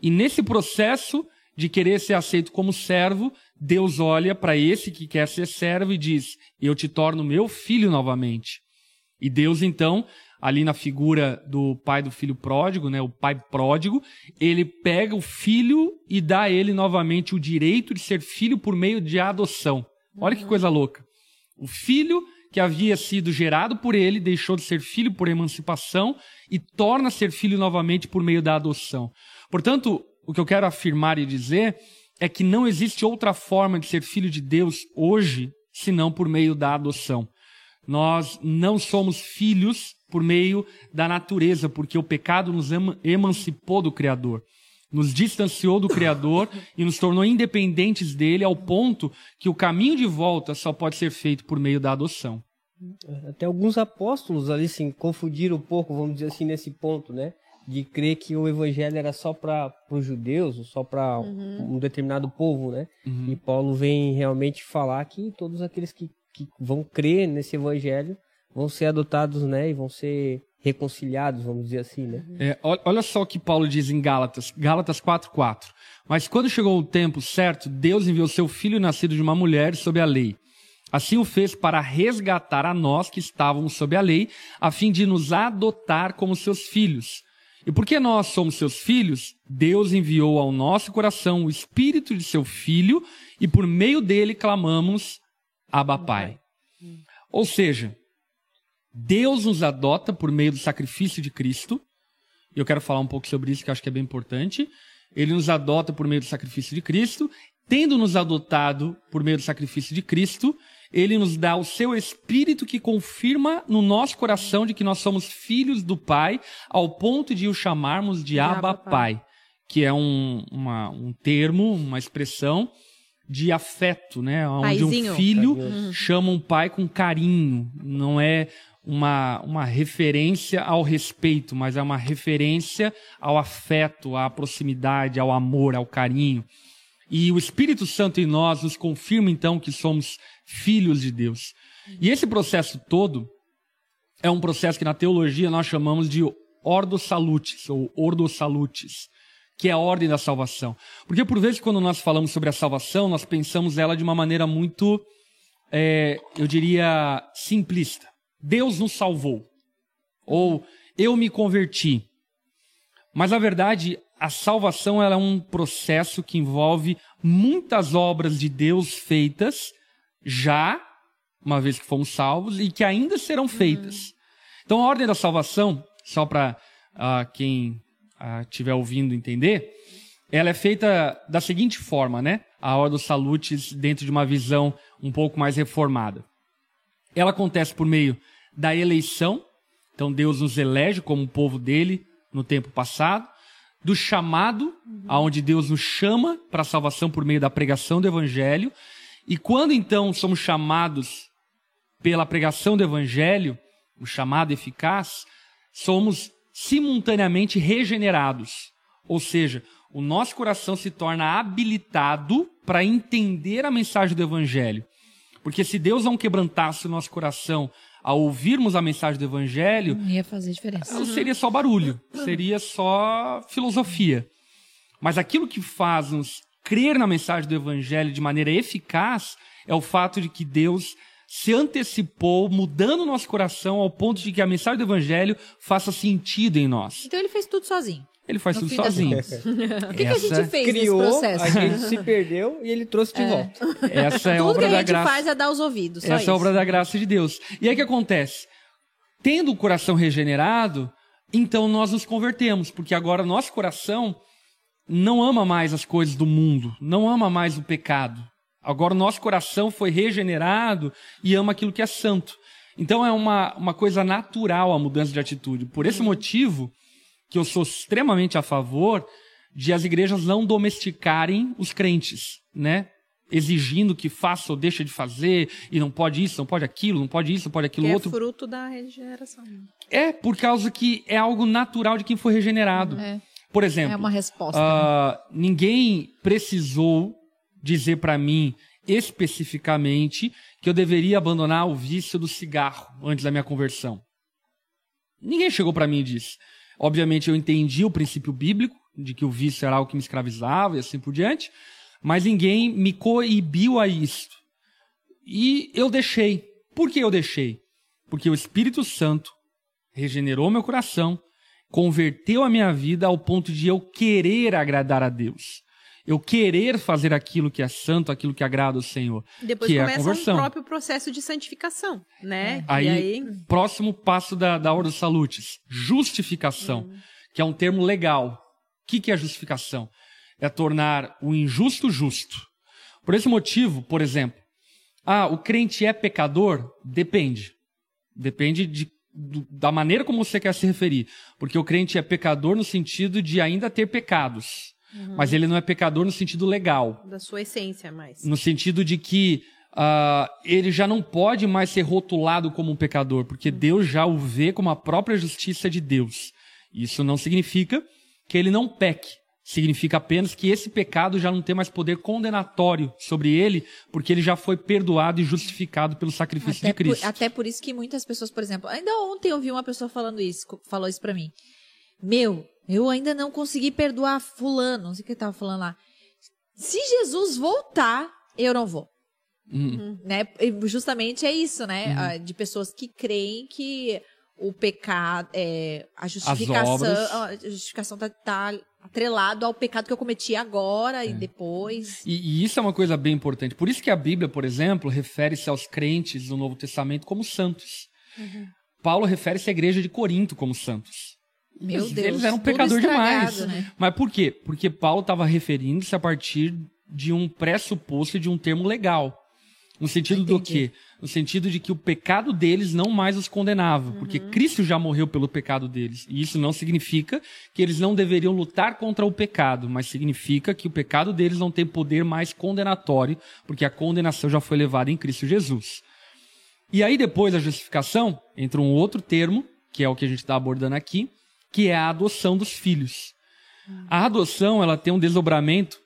E nesse processo de querer ser aceito como servo, Deus olha para esse que quer ser servo e diz: Eu te torno meu filho novamente. E Deus, então, ali na figura do pai do filho pródigo, né, o pai pródigo, ele pega o filho e dá a ele novamente o direito de ser filho por meio de adoção. Olha que coisa louca. O filho que havia sido gerado por ele deixou de ser filho por emancipação e torna a ser filho novamente por meio da adoção. Portanto, o que eu quero afirmar e dizer é que não existe outra forma de ser filho de Deus hoje senão por meio da adoção. Nós não somos filhos por meio da natureza, porque o pecado nos ema- emancipou do Criador, nos distanciou do Criador e nos tornou independentes dele ao ponto que o caminho de volta só pode ser feito por meio da adoção. Até alguns apóstolos ali se confundiram um pouco, vamos dizer assim, nesse ponto, né? De crer que o evangelho era só para os judeus, ou só para um determinado povo, né? E Paulo vem realmente falar que todos aqueles que, que vão crer nesse evangelho vão ser adotados, né? E vão ser reconciliados, vamos dizer assim, né? É, ol- olha só o que Paulo diz em Gálatas, Gálatas 4:4. Mas quando chegou o tempo certo, Deus enviou seu filho nascido de uma mulher sob a lei. Assim o fez para resgatar a nós que estávamos sob a lei, a fim de nos adotar como seus filhos. E porque nós somos seus filhos, Deus enviou ao nosso coração o espírito de seu filho, e por meio dele clamamos: Abba Pai. Ou seja, Deus nos adota por meio do sacrifício de Cristo. E eu quero falar um pouco sobre isso, que eu acho que é bem importante. Ele nos adota por meio do sacrifício de Cristo. Tendo nos adotado por meio do sacrifício de Cristo, ele nos dá o seu espírito que confirma no nosso coração de que nós somos filhos do Pai, ao ponto de o chamarmos de Abba Pai. Que é um, uma- um termo, uma expressão de afeto, né? Onde um Paizinho. filho Carinhoso. chama um pai com carinho. Não é uma, uma referência ao respeito, mas é uma referência ao afeto, à proximidade, ao amor, ao carinho. E o Espírito Santo em nós nos confirma então que somos filhos de Deus. E esse processo todo é um processo que na teologia nós chamamos de ordo salutis ou ordo salutis, que é a ordem da salvação. Porque por vezes quando nós falamos sobre a salvação, nós pensamos ela de uma maneira muito, é, eu diria, simplista. Deus nos salvou. Ou eu me converti. Mas na verdade, a salvação é um processo que envolve muitas obras de Deus feitas já uma vez que fomos salvos, e que ainda serão feitas. Então, a ordem da salvação, só para quem estiver ouvindo entender, ela é feita da seguinte forma, né? A ordem dos salutes dentro de uma visão um pouco mais reformada. Ela acontece por meio da eleição, então Deus nos elege como povo dele no tempo passado, do chamado, aonde Deus nos chama para a salvação por meio da pregação do evangelho, e quando então somos chamados pela pregação do evangelho, o chamado eficaz, somos simultaneamente regenerados. Ou seja, o nosso coração se torna habilitado para entender a mensagem do evangelho. Porque se Deus não quebrantasse o nosso coração ao ouvirmos a mensagem do evangelho, não ia fazer diferença. Não seria só barulho, seria só filosofia. Mas aquilo que faz-nos crer na mensagem do evangelho de maneira eficaz é o fato de que Deus se antecipou, mudando o nosso coração ao ponto de que a mensagem do evangelho faça sentido em nós. Então ele fez tudo sozinho. Ele faz tudo sozinho. o que, Essa... que, a gente fez Criou, nesse processo? A gente se perdeu e ele trouxe de é. volta. Essa é tudo obra que a gente graça... faz é dar os ouvidos. Essa isso. é obra da graça de Deus. E aí o que acontece? Tendo o coração regenerado, então nós nos convertemos, porque agora nosso coração não ama mais as coisas do mundo, não ama mais o pecado. Agora o nosso coração foi regenerado e ama aquilo que é santo. Então é uma, uma coisa natural a mudança de atitude. Por esse motivo, que eu sou extremamente a favor de as igrejas não domesticarem os crentes, né? Exigindo que faça ou deixe de fazer, e não pode isso, não pode aquilo, não pode isso, não pode aquilo que outro. É fruto da regeneração. É, por causa que é algo natural de quem foi regenerado. É. Por exemplo, é uma resposta. Uh, ninguém precisou dizer para mim especificamente que eu deveria abandonar o vício do cigarro antes da minha conversão. Ninguém chegou para mim e disse. Obviamente eu entendi o princípio bíblico de que o vício era algo que me escravizava e assim por diante, mas ninguém me coibiu a isto. E eu deixei. Por que eu deixei? Porque o Espírito Santo regenerou meu coração, converteu a minha vida ao ponto de eu querer agradar a Deus. Eu querer fazer aquilo que é santo, aquilo que agrada ao Senhor. Depois que começa é a conversão. o próprio processo de santificação, né? É. Aí, aí, próximo passo da, da Ordem dos Salutes, justificação, hum. que é um termo legal. O que, que é justificação? É tornar o injusto justo. Por esse motivo, por exemplo, ah, o crente é pecador? Depende. Depende de, do, da maneira como você quer se referir. Porque o crente é pecador no sentido de ainda ter pecados. Uhum. Mas ele não é pecador no sentido legal. Da sua essência, mais. No sentido de que uh, ele já não pode mais ser rotulado como um pecador, porque uhum. Deus já o vê como a própria justiça de Deus. Isso não significa que ele não peque. Significa apenas que esse pecado já não tem mais poder condenatório sobre ele, porque ele já foi perdoado e justificado pelo sacrifício até de Cristo. Por, até por isso que muitas pessoas, por exemplo, ainda ontem eu vi uma pessoa falando isso, falou isso para mim. Meu, eu ainda não consegui perdoar fulano, não sei o que ele tava falando lá. Se Jesus voltar, eu não vou. Uhum. Né? Justamente é isso, né? Uhum. De pessoas que creem que o pecado, é, a justificação, a justificação tá, tá atrelado ao pecado que eu cometi agora é. e depois. E, e, isso é uma coisa bem importante. Por isso que a Bíblia, por exemplo, refere-se aos crentes do Novo Testamento como santos. Uhum. Paulo refere-se à igreja de Corinto como santos. Meu eles, Deus. Eles eram pecadores demais. Né? Mas por quê? Porque Paulo estava referindo-se a partir de um pressuposto de um termo legal. No sentido do quê? No sentido de que o pecado deles não mais os condenava, uhum. porque Cristo já morreu pelo pecado deles. E isso não significa que eles não deveriam lutar contra o pecado, mas significa que o pecado deles não tem poder mais condenatório, porque a condenação já foi levada em Cristo Jesus. E aí depois da justificação, entra um outro termo, que é o que a gente está abordando aqui, que é a adoção dos filhos. A adoção, ela tem um desdobramento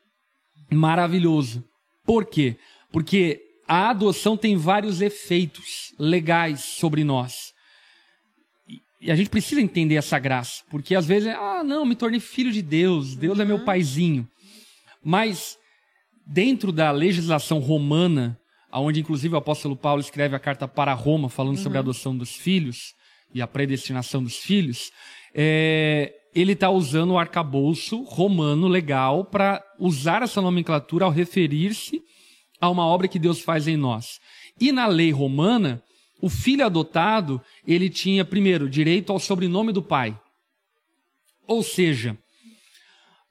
maravilhoso. Por quê? Porque a adoção tem vários efeitos legais sobre nós. E a gente precisa entender essa graça, porque às vezes, ah, não, me tornei filho de Deus, Deus é meu uhum. paizinho. Mas dentro da legislação romana, onde inclusive o apóstolo Paulo escreve a carta para Roma falando uhum. sobre a uhum. adoção dos filhos e a predestinação dos filhos, é, ele está usando o arcabouço romano legal para usar essa nomenclatura ao referir-se a uma obra que Deus faz em nós. E na lei romana, o filho adotado, ele tinha, primeiro, direito ao sobrenome do pai. Ou seja,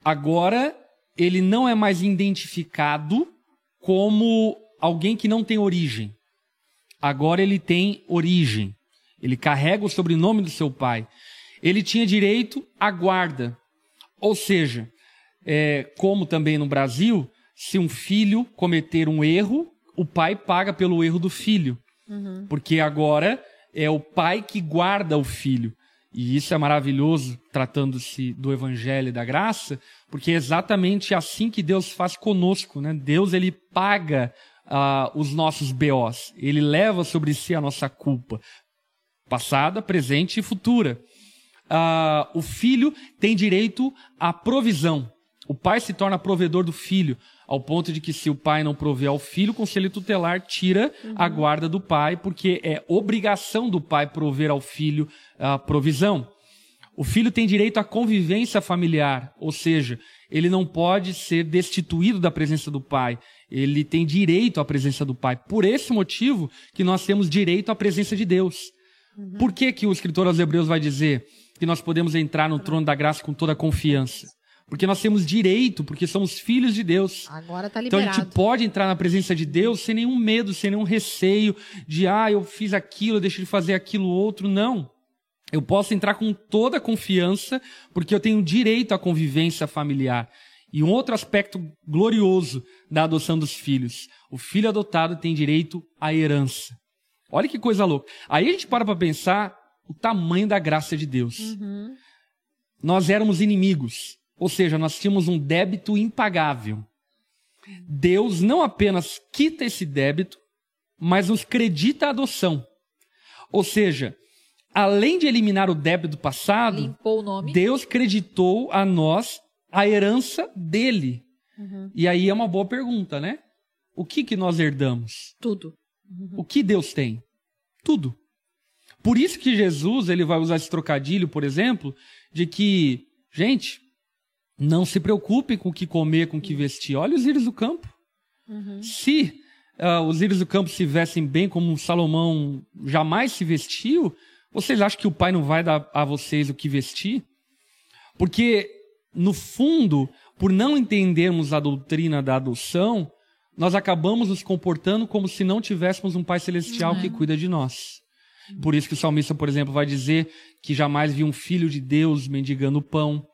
agora ele não é mais identificado como alguém que não tem origem. Agora ele tem origem. Ele carrega o sobrenome do seu pai. Ele tinha direito à guarda. Ou seja, é, como também no Brasil, se um filho cometer um erro, o pai paga pelo erro do filho. Uhum. Porque agora é o pai que guarda o filho. E isso é maravilhoso, tratando-se do evangelho e da graça, porque é exatamente assim que Deus faz conosco, né? Deus, ele paga uh, os nossos BOs. Ele leva sobre si a nossa culpa, passada, presente e futura. Uh, o filho tem direito à provisão. O pai se torna provedor do filho, ao ponto de que se o pai não prover ao filho, o conselho tutelar tira uhum. a guarda do pai, porque é obrigação do pai prover ao filho a provisão. O filho tem direito à convivência familiar, ou seja, ele não pode ser destituído da presença do pai. Ele tem direito à presença do pai. Por esse motivo que nós temos direito à presença de Deus. Uhum. Por que, que o escritor aos Hebreus vai dizer que nós podemos entrar no trono da graça com toda confiança? Porque nós temos direito, porque somos filhos de Deus. Agora tá liberado. Então a gente pode entrar na presença de Deus sem nenhum medo, sem nenhum receio de, ah, eu fiz aquilo, eu deixei de fazer aquilo outro. Não. Eu posso entrar com toda a confiança, porque eu tenho direito à convivência familiar. E um outro aspecto glorioso da adoção dos filhos: o filho adotado tem direito à herança. Olha que coisa louca. Aí a gente para para pensar o tamanho da graça de Deus. Uhum. Nós éramos inimigos. Ou seja, nós tínhamos um débito impagável. Deus não apenas quita esse débito, mas nos credita a adoção. Ou seja, além de eliminar o débito passado, Deus creditou a nós a herança dele. Uhum. E aí é uma boa pergunta, né? O que que nós herdamos? Tudo. Uhum. O que Deus tem? Tudo. Por isso que Jesus ele vai usar esse trocadilho, por exemplo, de que, gente, não se preocupe com o que comer, com o que vestir. Olha os íris do campo. Uhum. Se uh, os íris do campo se vestem bem como Salomão jamais se vestiu, vocês acham que o pai não vai dar a vocês o que vestir? Porque, no fundo, por não entendermos a doutrina da adoção, nós acabamos nos comportando como se não tivéssemos um pai celestial uhum. que cuida de nós. Por isso que o salmista, por exemplo, vai dizer que jamais viu um filho de Deus mendigando pão.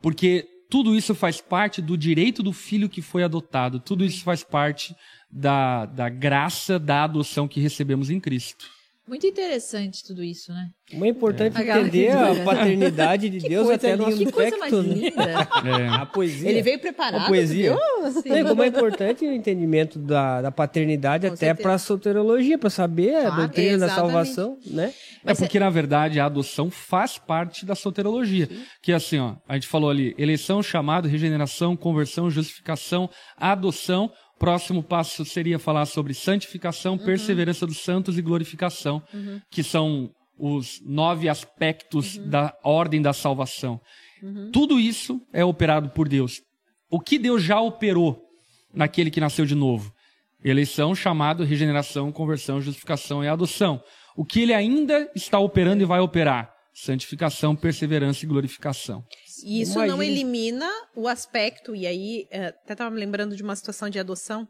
Porque tudo isso faz parte do direito do filho que foi adotado. Tudo isso faz parte da, da graça da adoção que recebemos em Cristo. Muito interessante tudo isso, né? É importante é. entender a paternidade de Deus até no aspecto, que coisa mais linda. É. A poesia. Ele veio preparado. A poesia. Sim. como é importante o entendimento da, da paternidade Com até para a soterologia, para saber a doutrina exatamente. da salvação, né? É porque, na verdade, a adoção faz parte da soterologia. Sim. Que é assim, ó, a gente falou ali, eleição, chamado, regeneração, conversão, justificação, adoção, Próximo passo seria falar sobre santificação, uhum. perseverança dos santos e glorificação, uhum. que são os nove aspectos uhum. da ordem da salvação. Uhum. Tudo isso é operado por Deus. O que Deus já operou naquele que nasceu de novo? Eleição, chamado, regeneração, conversão, justificação e adoção. O que ele ainda está operando e vai operar? Santificação, perseverança e glorificação. E isso Imagina. não elimina o aspecto, e aí eh, até estava me lembrando de uma situação de adoção,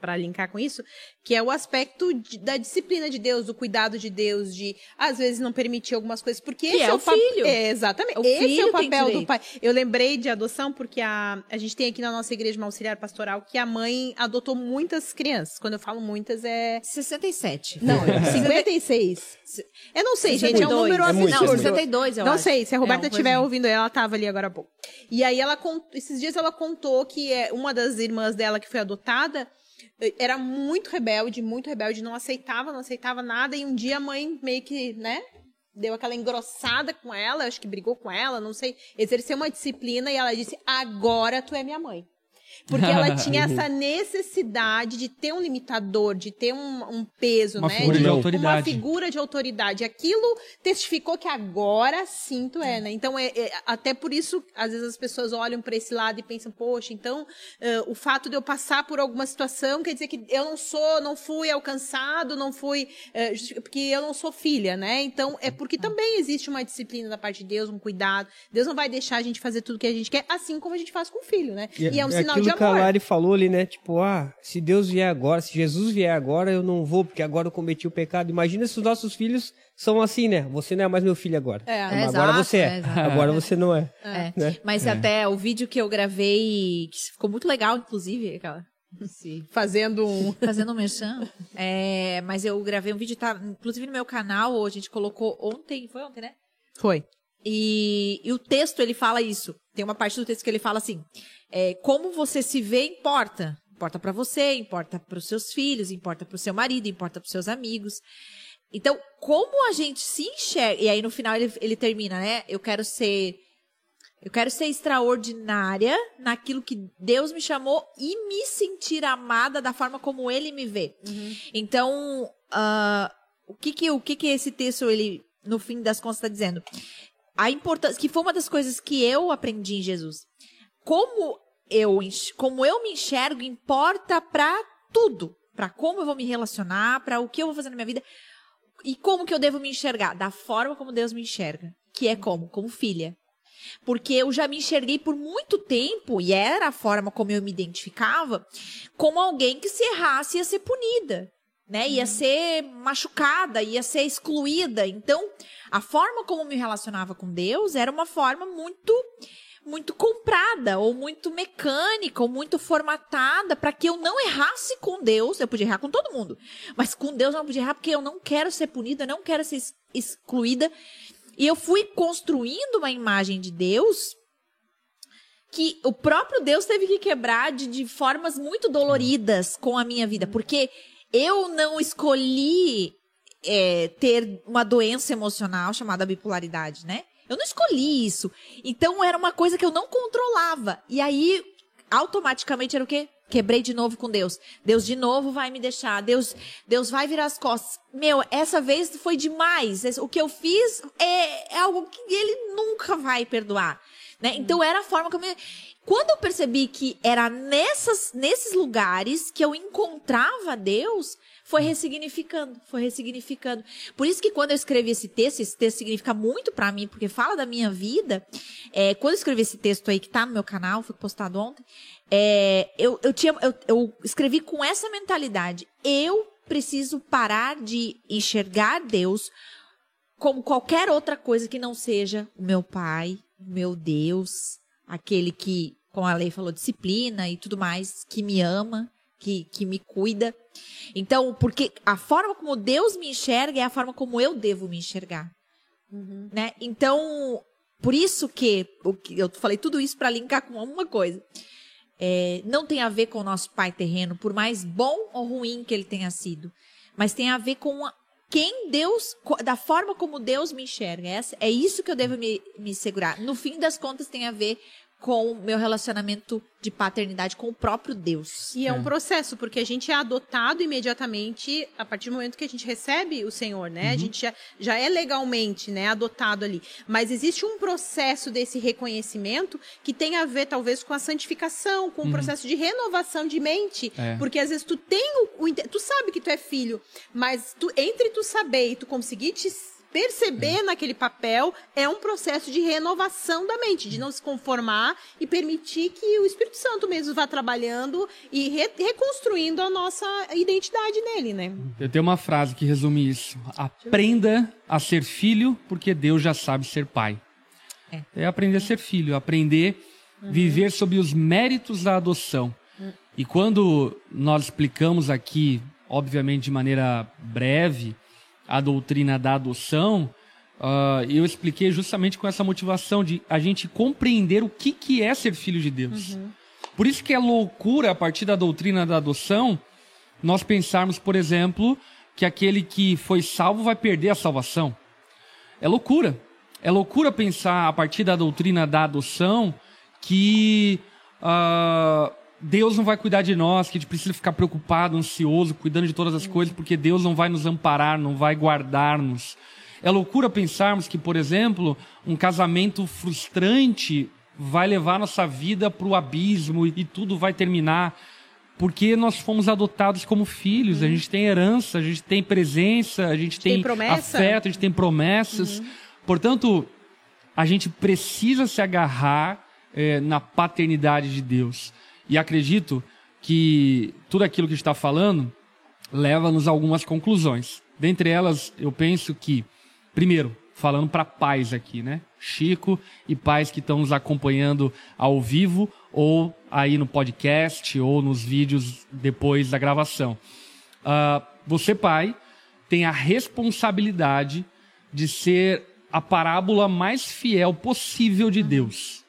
para linkar com isso, que é o aspecto de, da disciplina de Deus, do cuidado de Deus, de às vezes não permitir algumas coisas, porque que esse é, é o filho. É, exatamente. O esse é o papel do pai. Eu lembrei de adoção porque a, a gente tem aqui na nossa igreja uma auxiliar pastoral que a mãe adotou muitas crianças. Quando eu falo muitas é 67. Não, 56. Eu não sei, gente, é um número é absurdo. Não, 62, eu não acho. sei, se a Roberta estiver é, ouvindo, ela estava ali agora há pouco. E aí ela esses dias ela contou que é uma das irmãs dela que foi adotada era muito rebelde, muito rebelde, não aceitava, não aceitava nada. E um dia a mãe meio que, né, deu aquela engrossada com ela, acho que brigou com ela, não sei, exerceu uma disciplina e ela disse: Agora tu é minha mãe. Porque ela tinha essa necessidade de ter um limitador, de ter um, um peso, Uma né? figura de Uma autoridade. figura de autoridade. Aquilo testificou que agora sim tu é, né? Então, é, é- até por isso, às vezes as pessoas olham para esse lado e pensam, poxa, então eh, o fato de eu passar por alguma situação quer dizer que eu não sou, não fui alcançado, não fui. justi- porque eu não sou filha, né? Então, é porque também existe uma disciplina da parte de Deus, um cuidado. Deus não vai deixar a gente fazer tudo que a gente quer, assim como a gente faz com o filho, né? E, é um sinal aquilo de que a amor. Lari falou ali, né? Tipo, ah, se Deus vier agora, se Jesus vier agora, eu não vou, porque agora eu cometi o pecado. Imagina se os nossos filhos são assim, né? Você não é mais meu filho agora. É. É, agora exato, você é. é, agora você não é. É. Né? Mas até o vídeo que eu gravei, que ficou muito legal, inclusive, aquela. esse- Fazendo um. Fazendo um merchan. É, mas eu gravei um vídeo, tá, inclusive no meu canal, a gente colocou ontem, foi ontem, né? Foi. E, e o texto, ele fala isso. Tem uma parte do texto que ele fala assim: é, como você se vê importa. Importa pra você, importa pros seus filhos, importa pro seu marido, importa pros seus amigos. Então, como a gente se enxerga. E aí no final ele, ele termina, né? Eu quero ser. Eu quero ser extraordinária naquilo que Deus me chamou e me sentir amada da forma como Ele me vê. Então, ah, o que que o que que esse texto ele no fim das contas está dizendo? A importância que foi uma das coisas que eu aprendi em Jesus. Como eu como eu me enxergo importa para tudo, para como eu vou me relacionar, para o que eu vou fazer na minha vida e como que eu devo me enxergar, da forma como Deus me enxerga, que é como, como filha. Porque eu já me enxerguei por muito tempo, e era a forma como eu me identificava, como alguém que se errasse ia ser punida, né? Ia ser machucada, ia ser excluída. Então, a forma como eu me relacionava com Deus era uma forma muito muito comprada ou muito mecânica ou muito formatada para que eu não errasse com Deus. Eu podia errar com todo mundo, mas com Deus eu não podia errar porque eu não quero ser punida, eu não quero ser ex- excluída. E eu fui construindo uma imagem de Deus que o próprio Deus teve que quebrar de, de formas muito doloridas com a minha vida, porque eu não escolhi é, ter uma doença emocional chamada bipolaridade, né? Eu não escolhi isso. Então era uma coisa que eu não controlava. E aí, automaticamente era o quê? Quebrei de novo com Deus. Deus de novo vai me deixar. Deus, Deus vai virar as costas. Meu, essa vez foi demais. O que eu fiz é, é algo que ele nunca vai perdoar. Né? Então era a forma como eu... Quando eu percebi que era nessas, nesses lugares que eu encontrava Deus, foi ressignificando, foi ressignificando. Por isso que quando eu escrevi esse texto, esse texto significa muito pra mim, porque fala da minha vida. É, quando eu escrevi esse texto aí que tá no meu canal, foi postado ontem, é, eu, eu, tinha, eu, eu escrevi com essa mentalidade. Eu preciso parar de enxergar Deus como qualquer outra coisa que não seja o meu pai, o meu Deus, aquele que, como a lei falou, disciplina e tudo mais, que me ama, que, que me cuida. Então, porque a forma como Deus me enxerga é a forma como eu devo me enxergar. Né? Então, por isso que, o que eu falei tudo isso para linkar com uma coisa. É, não tem a ver com o nosso pai terreno, por mais bom ou ruim que ele tenha sido, mas tem a ver com quem Deus, da forma como Deus me enxerga. Essa, é isso que eu devo me, me segurar. No fim das contas, tem a ver com o meu relacionamento de paternidade com o próprio Deus. E é, um processo, porque a gente é adotado imediatamente a partir do momento que a gente recebe o Senhor, né? A gente já, já é legalmente, né, adotado ali. Mas existe um processo desse reconhecimento que tem a ver, talvez, com a santificação, com o processo de renovação de mente. É. Porque às vezes tu tem o, o Tu sabe que tu é filho, mas tu, entre tu saber e tu conseguir te perceber naquele papel é um processo de renovação da mente, de não se conformar e permitir que o Espírito Santo mesmo vá trabalhando e re- reconstruindo a nossa identidade nele, né? Eu tenho uma frase que resume isso. Aprenda a ser filho, porque Deus já sabe ser pai. É. É aprender a ser filho, aprender a viver sob os méritos da adoção. E quando nós explicamos aqui, obviamente de maneira breve, a doutrina da adoção, ah, eu expliquei justamente com essa motivação de a gente compreender o que, que é ser filho de Deus. Por isso que é loucura, a partir da doutrina da adoção, nós pensarmos, por exemplo, que aquele que foi salvo vai perder a salvação. É loucura. É loucura pensar, a partir da doutrina da adoção, que ah, Deus não vai cuidar de nós, que a gente precisa ficar preocupado, ansioso, cuidando de todas as coisas, porque Deus não vai nos amparar, não vai guardar-nos. É loucura pensarmos que, por exemplo, um casamento frustrante vai levar nossa vida para o abismo e tudo vai terminar. Porque nós fomos adotados como filhos, a gente tem herança, a gente tem presença, a gente tem, tem afeto, a gente tem promessas. Portanto, a gente precisa se agarrar eh, na paternidade de Deus. E acredito que tudo aquilo que está falando leva-nos a algumas conclusões. Dentre elas, eu penso que, primeiro, falando para pais aqui, né? Chico e pais que estão nos acompanhando ao vivo ou aí no podcast ou nos vídeos depois da gravação. Uh, você, pai, tem a responsabilidade de ser a parábola mais fiel possível de Deus.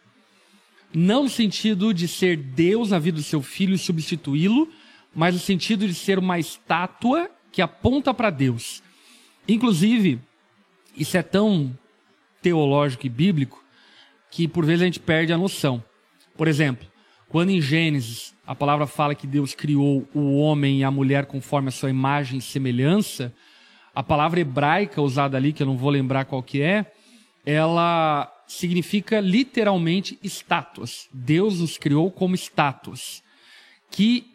Não no sentido de ser Deus na vida do seu filho e substituí-lo, mas no sentido de ser uma estátua que aponta para Deus. Inclusive, isso é tão teológico e bíblico que por vezes a gente perde a noção. Por exemplo, quando em Gênesis a palavra fala que Deus criou o homem e a mulher conforme a sua imagem e semelhança, a palavra hebraica usada ali, que eu não vou lembrar qual que é, ela significa literalmente estátuas. Deus nos criou como estátuas que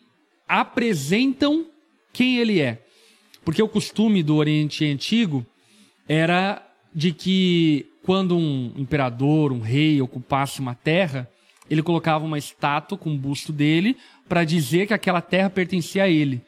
apresentam quem ele é. Porque o costume do Oriente Antigo era de que quando um imperador, um rei ocupasse uma terra, ele colocava uma estátua com o busto dele para dizer que aquela terra pertencia a ele.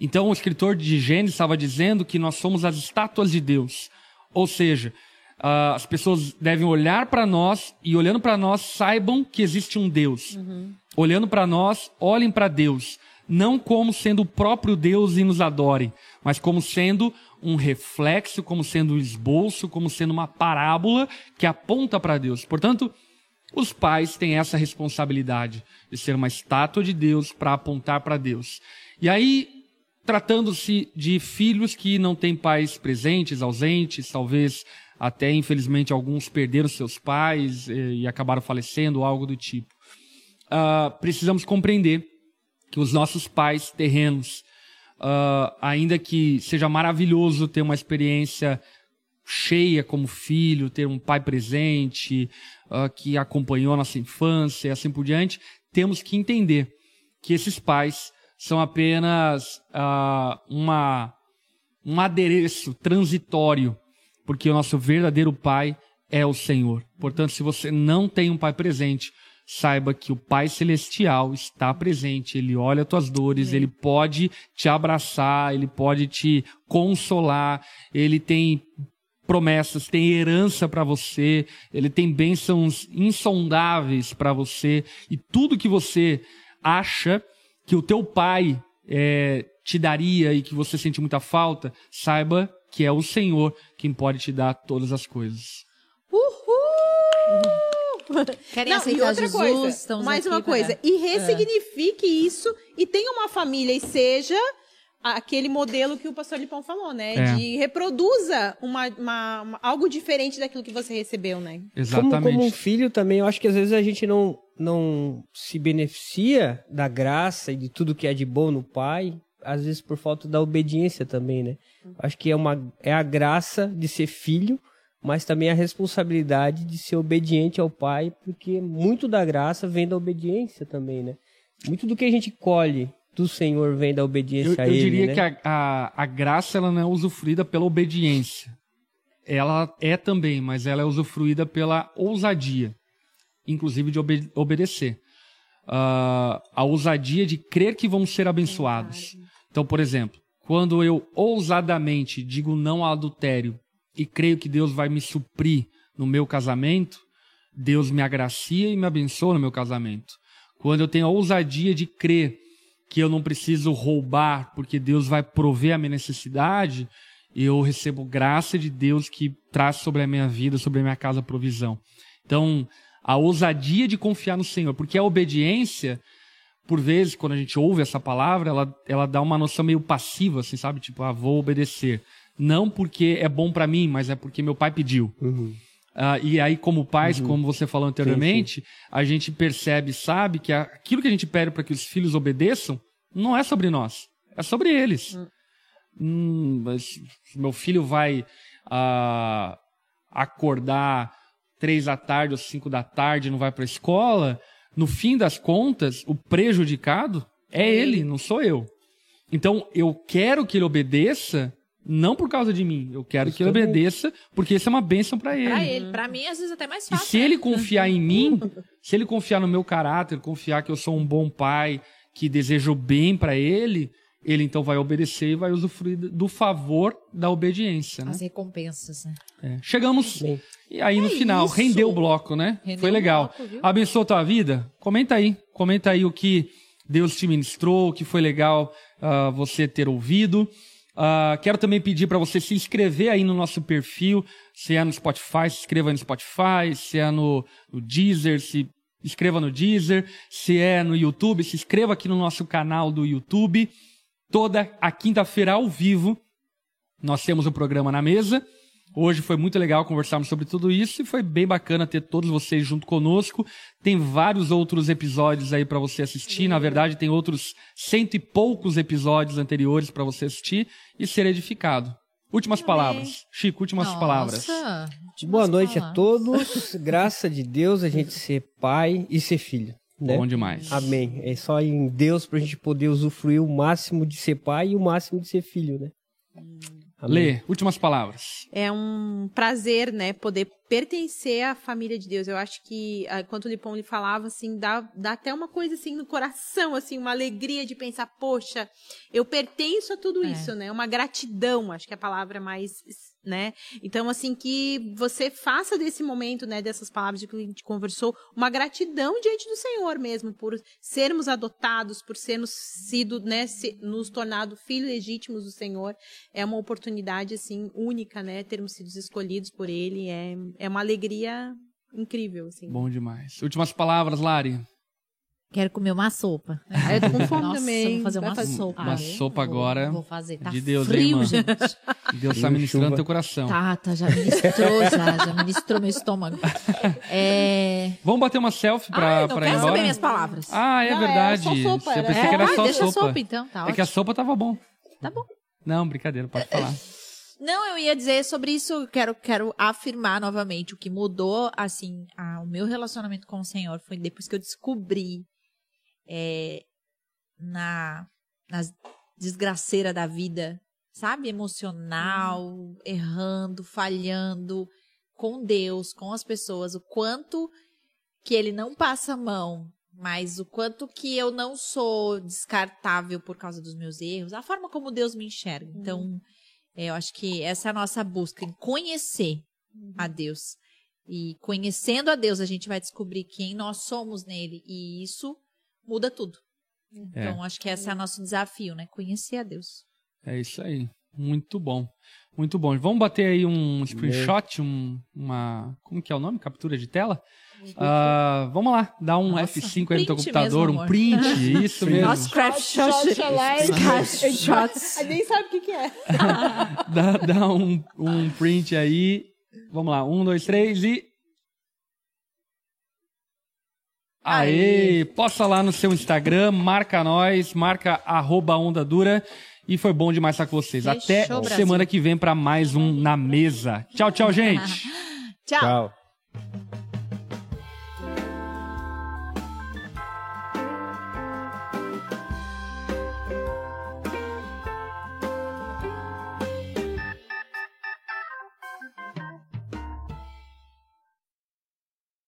Então, o escritor de Gênesis estava dizendo que nós somos as estátuas de Deus. Ou seja, uh, as pessoas devem olhar para nós e, olhando para nós, saibam que existe um Deus. Uhum. Olhando para nós, olhem para Deus. Não como sendo o próprio Deus e nos adorem, mas como sendo um reflexo, como sendo um esboço, como sendo uma parábola que aponta para Deus. Portanto, os pais têm essa responsabilidade de ser uma estátua de Deus para apontar para Deus. E aí, tratando-se de filhos que não têm pais presentes, ausentes, talvez até infelizmente alguns perderam seus pais e, eh, e acabaram falecendo, algo do tipo. Uh, precisamos compreender que os nossos pais terrenos, uh, ainda que seja maravilhoso ter uma experiência cheia como filho, ter um pai presente, uh, que acompanhou nossa infância e assim por diante, temos que entender que esses pais são apenas uh, uma, um adereço transitório, porque o nosso verdadeiro pai é o Senhor. Portanto, se você não tem um pai presente, saiba que o Pai Celestial está presente, ele olha as tuas dores, ele pode te abraçar, ele pode te consolar, ele tem promessas, tem herança para você, ele tem bênçãos insondáveis para você, e tudo que você acha que o teu pai é, te daria e que você sente muita falta, saiba que é o Senhor quem pode te dar todas as coisas. Uhul! Querem Não, aceitar e outra Jesus, coisa, mais uma coisa, e ressignifique é. isso e tenha uma família e seja aquele modelo que o pastor Lipão falou, né? É. De reproduza uma, uma, uma, algo diferente daquilo que você recebeu, né? Exatamente. Como, como um filho também, eu acho que às vezes a gente não, não se beneficia da graça e de tudo que é de bom no pai, às vezes por falta da obediência também, né? Acho que é, uma, é a graça de ser filho, mas também a responsabilidade de ser obediente ao pai, porque muito da graça vem da obediência também, né? Muito do que a gente colhe do Senhor vem da obediência eu, a Ele. Eu diria né? que a, a, a, graça ela não é usufruída pela obediência. Ela é também, mas ela é usufruída pela ousadia, inclusive de obede obedecer. Uh, a ousadia de crer que vamos ser abençoados. Então, por exemplo, quando eu ousadamente digo não ao adultério e creio que Deus vai me suprir no meu casamento, Deus me agracia e me abençoa no meu casamento. Quando eu tenho a ousadia de crer que eu não preciso roubar porque Deus vai prover a minha necessidade, eu recebo graça de Deus que traz sobre a minha vida, sobre a minha casa provisão. Então, a ousadia de confiar no Senhor, porque a obediência, por vezes, quando a gente ouve essa palavra, ela, ela dá uma noção meio passiva, assim, sabe? Tipo, ah, vou obedecer. Não porque é bom para mim, mas é porque meu pai pediu. Uhum. ah, e aí, como pais, Uhum. como você falou anteriormente, a gente percebe, sabe, que aquilo que a gente pede para que os filhos obedeçam não é sobre nós, é sobre eles. Hum, mas se meu filho vai ah, acordar três da tarde ou cinco da tarde e não vai para a escola, no fim das contas, o prejudicado é ele, não sou eu. Então, eu quero que ele obedeça, não por causa de mim. Eu quero que ele Justamente. obedeça, porque isso é uma bênção para ele. Pra ele, pra mim, às vezes até mais E fácil. se né? ele confiar em mim, se ele confiar no meu caráter, confiar que eu sou um bom pai, que desejo o bem para ele, ele então vai obedecer e vai usufruir do favor da obediência, né? As recompensas, né? É. Chegamos Bem, e aí no É final isso. rendeu o bloco, né? Rendeu Foi o legal. bloco? Abençoou tua vida? Comenta aí, comenta aí o que Deus te ministrou, o que foi legal ah, você ter ouvido. Ah, quero também pedir para você se inscrever aí no nosso perfil, se é no Spotify, se inscreva aí no Spotify, se é no, no Deezer, se inscreva no Deezer, se é no YouTube, se inscreva aqui no nosso canal do YouTube. Toda a quinta-feira ao vivo nós temos o programa na mesa. Hoje foi muito legal conversarmos sobre tudo isso e foi bem bacana ter todos vocês junto conosco. Tem vários outros episódios aí para você assistir. Na verdade, tem outros cento e poucos episódios anteriores para você assistir e ser edificado. Últimas palavras. Chico, últimas Nossa, palavras. últimas Boa noite a palavras. todos. Graça de Deus a gente ser pai e ser filho. Né? Bom demais. Amém. É só em Deus pra gente poder usufruir o máximo de ser pai e o máximo de ser filho, né? Amém. Lê, últimas palavras. É um prazer, né, poder pertencer à família de Deus. Eu acho que, ah, enquanto o Lipão lhe falava, assim, dá, dá até uma coisa, assim, no coração, assim, uma alegria de pensar, poxa, eu pertenço a tudo É. isso, né? Uma gratidão, acho que é a palavra mais, né? Então, assim, que você faça desse momento, né, dessas palavras de que a gente conversou, uma gratidão diante do Senhor mesmo, por sermos adotados, por sermos sido, né, se- nos tornado filhos legítimos do Senhor. É uma oportunidade, assim, única, né, termos sido escolhidos por Ele. É, é uma alegria incrível, assim. Bom demais. Últimas palavras, Lari. Quero comer uma sopa. Eu tô com fome Nossa, também. vou fazer uma fazer- sopa. Uma sopa vou- agora Vou fazer. Tá de Deus, hein, frio, mano? gente. Deus está ministrando chuva. teu coração. Tá, tá, já ministrou, já, já ministrou meu estômago. É... Vamos bater uma selfie pra, ah, eu não pra ir quero embora? saber minhas palavras. Ah, é Não, era verdade. só sopa, pensei que era ah, só deixa a sopa. sopa então, tá é que a ótimo. sopa tava bom. Tá bom. Não, brincadeira, pode falar. Não, eu ia dizer sobre isso, quero, quero afirmar novamente, o que mudou, assim, a- o meu relacionamento com o Senhor foi depois que eu descobri é, na, nas desgraceira da vida, sabe? Emocional, errando, falhando com Deus, com as pessoas, o quanto que ele não passa a mão, mas o quanto que eu não sou descartável por causa dos meus erros, a forma como Deus me enxerga. Então, é, eu acho que essa é a nossa busca, em conhecer a Deus. E conhecendo a Deus, a gente vai descobrir quem nós somos nele. E isso muda tudo. É. Então, acho que esse é o nosso desafio, né? Conhecer a Deus. É isso aí. Muito bom. Muito bom. Vamos bater aí um screenshot, um, uma. Como que é o nome? Captura de tela? Ah, vamos lá, dá um Nossa, F5 aí no teu computador, mesmo, um print, isso mesmo. Nossa, craft Shot, shot, shots. A nem sabe o que, que é. Dá, dá um, um print aí. Vamos lá, um, dois, três e. Aê! Posta lá no seu Instagram, marca nós, marca arroba onda dura. E foi bom demais estar com vocês. Fechou, Até Brasil. semana que vem para mais um Na Mesa. Tchau, tchau, gente! Tchau. Tchau.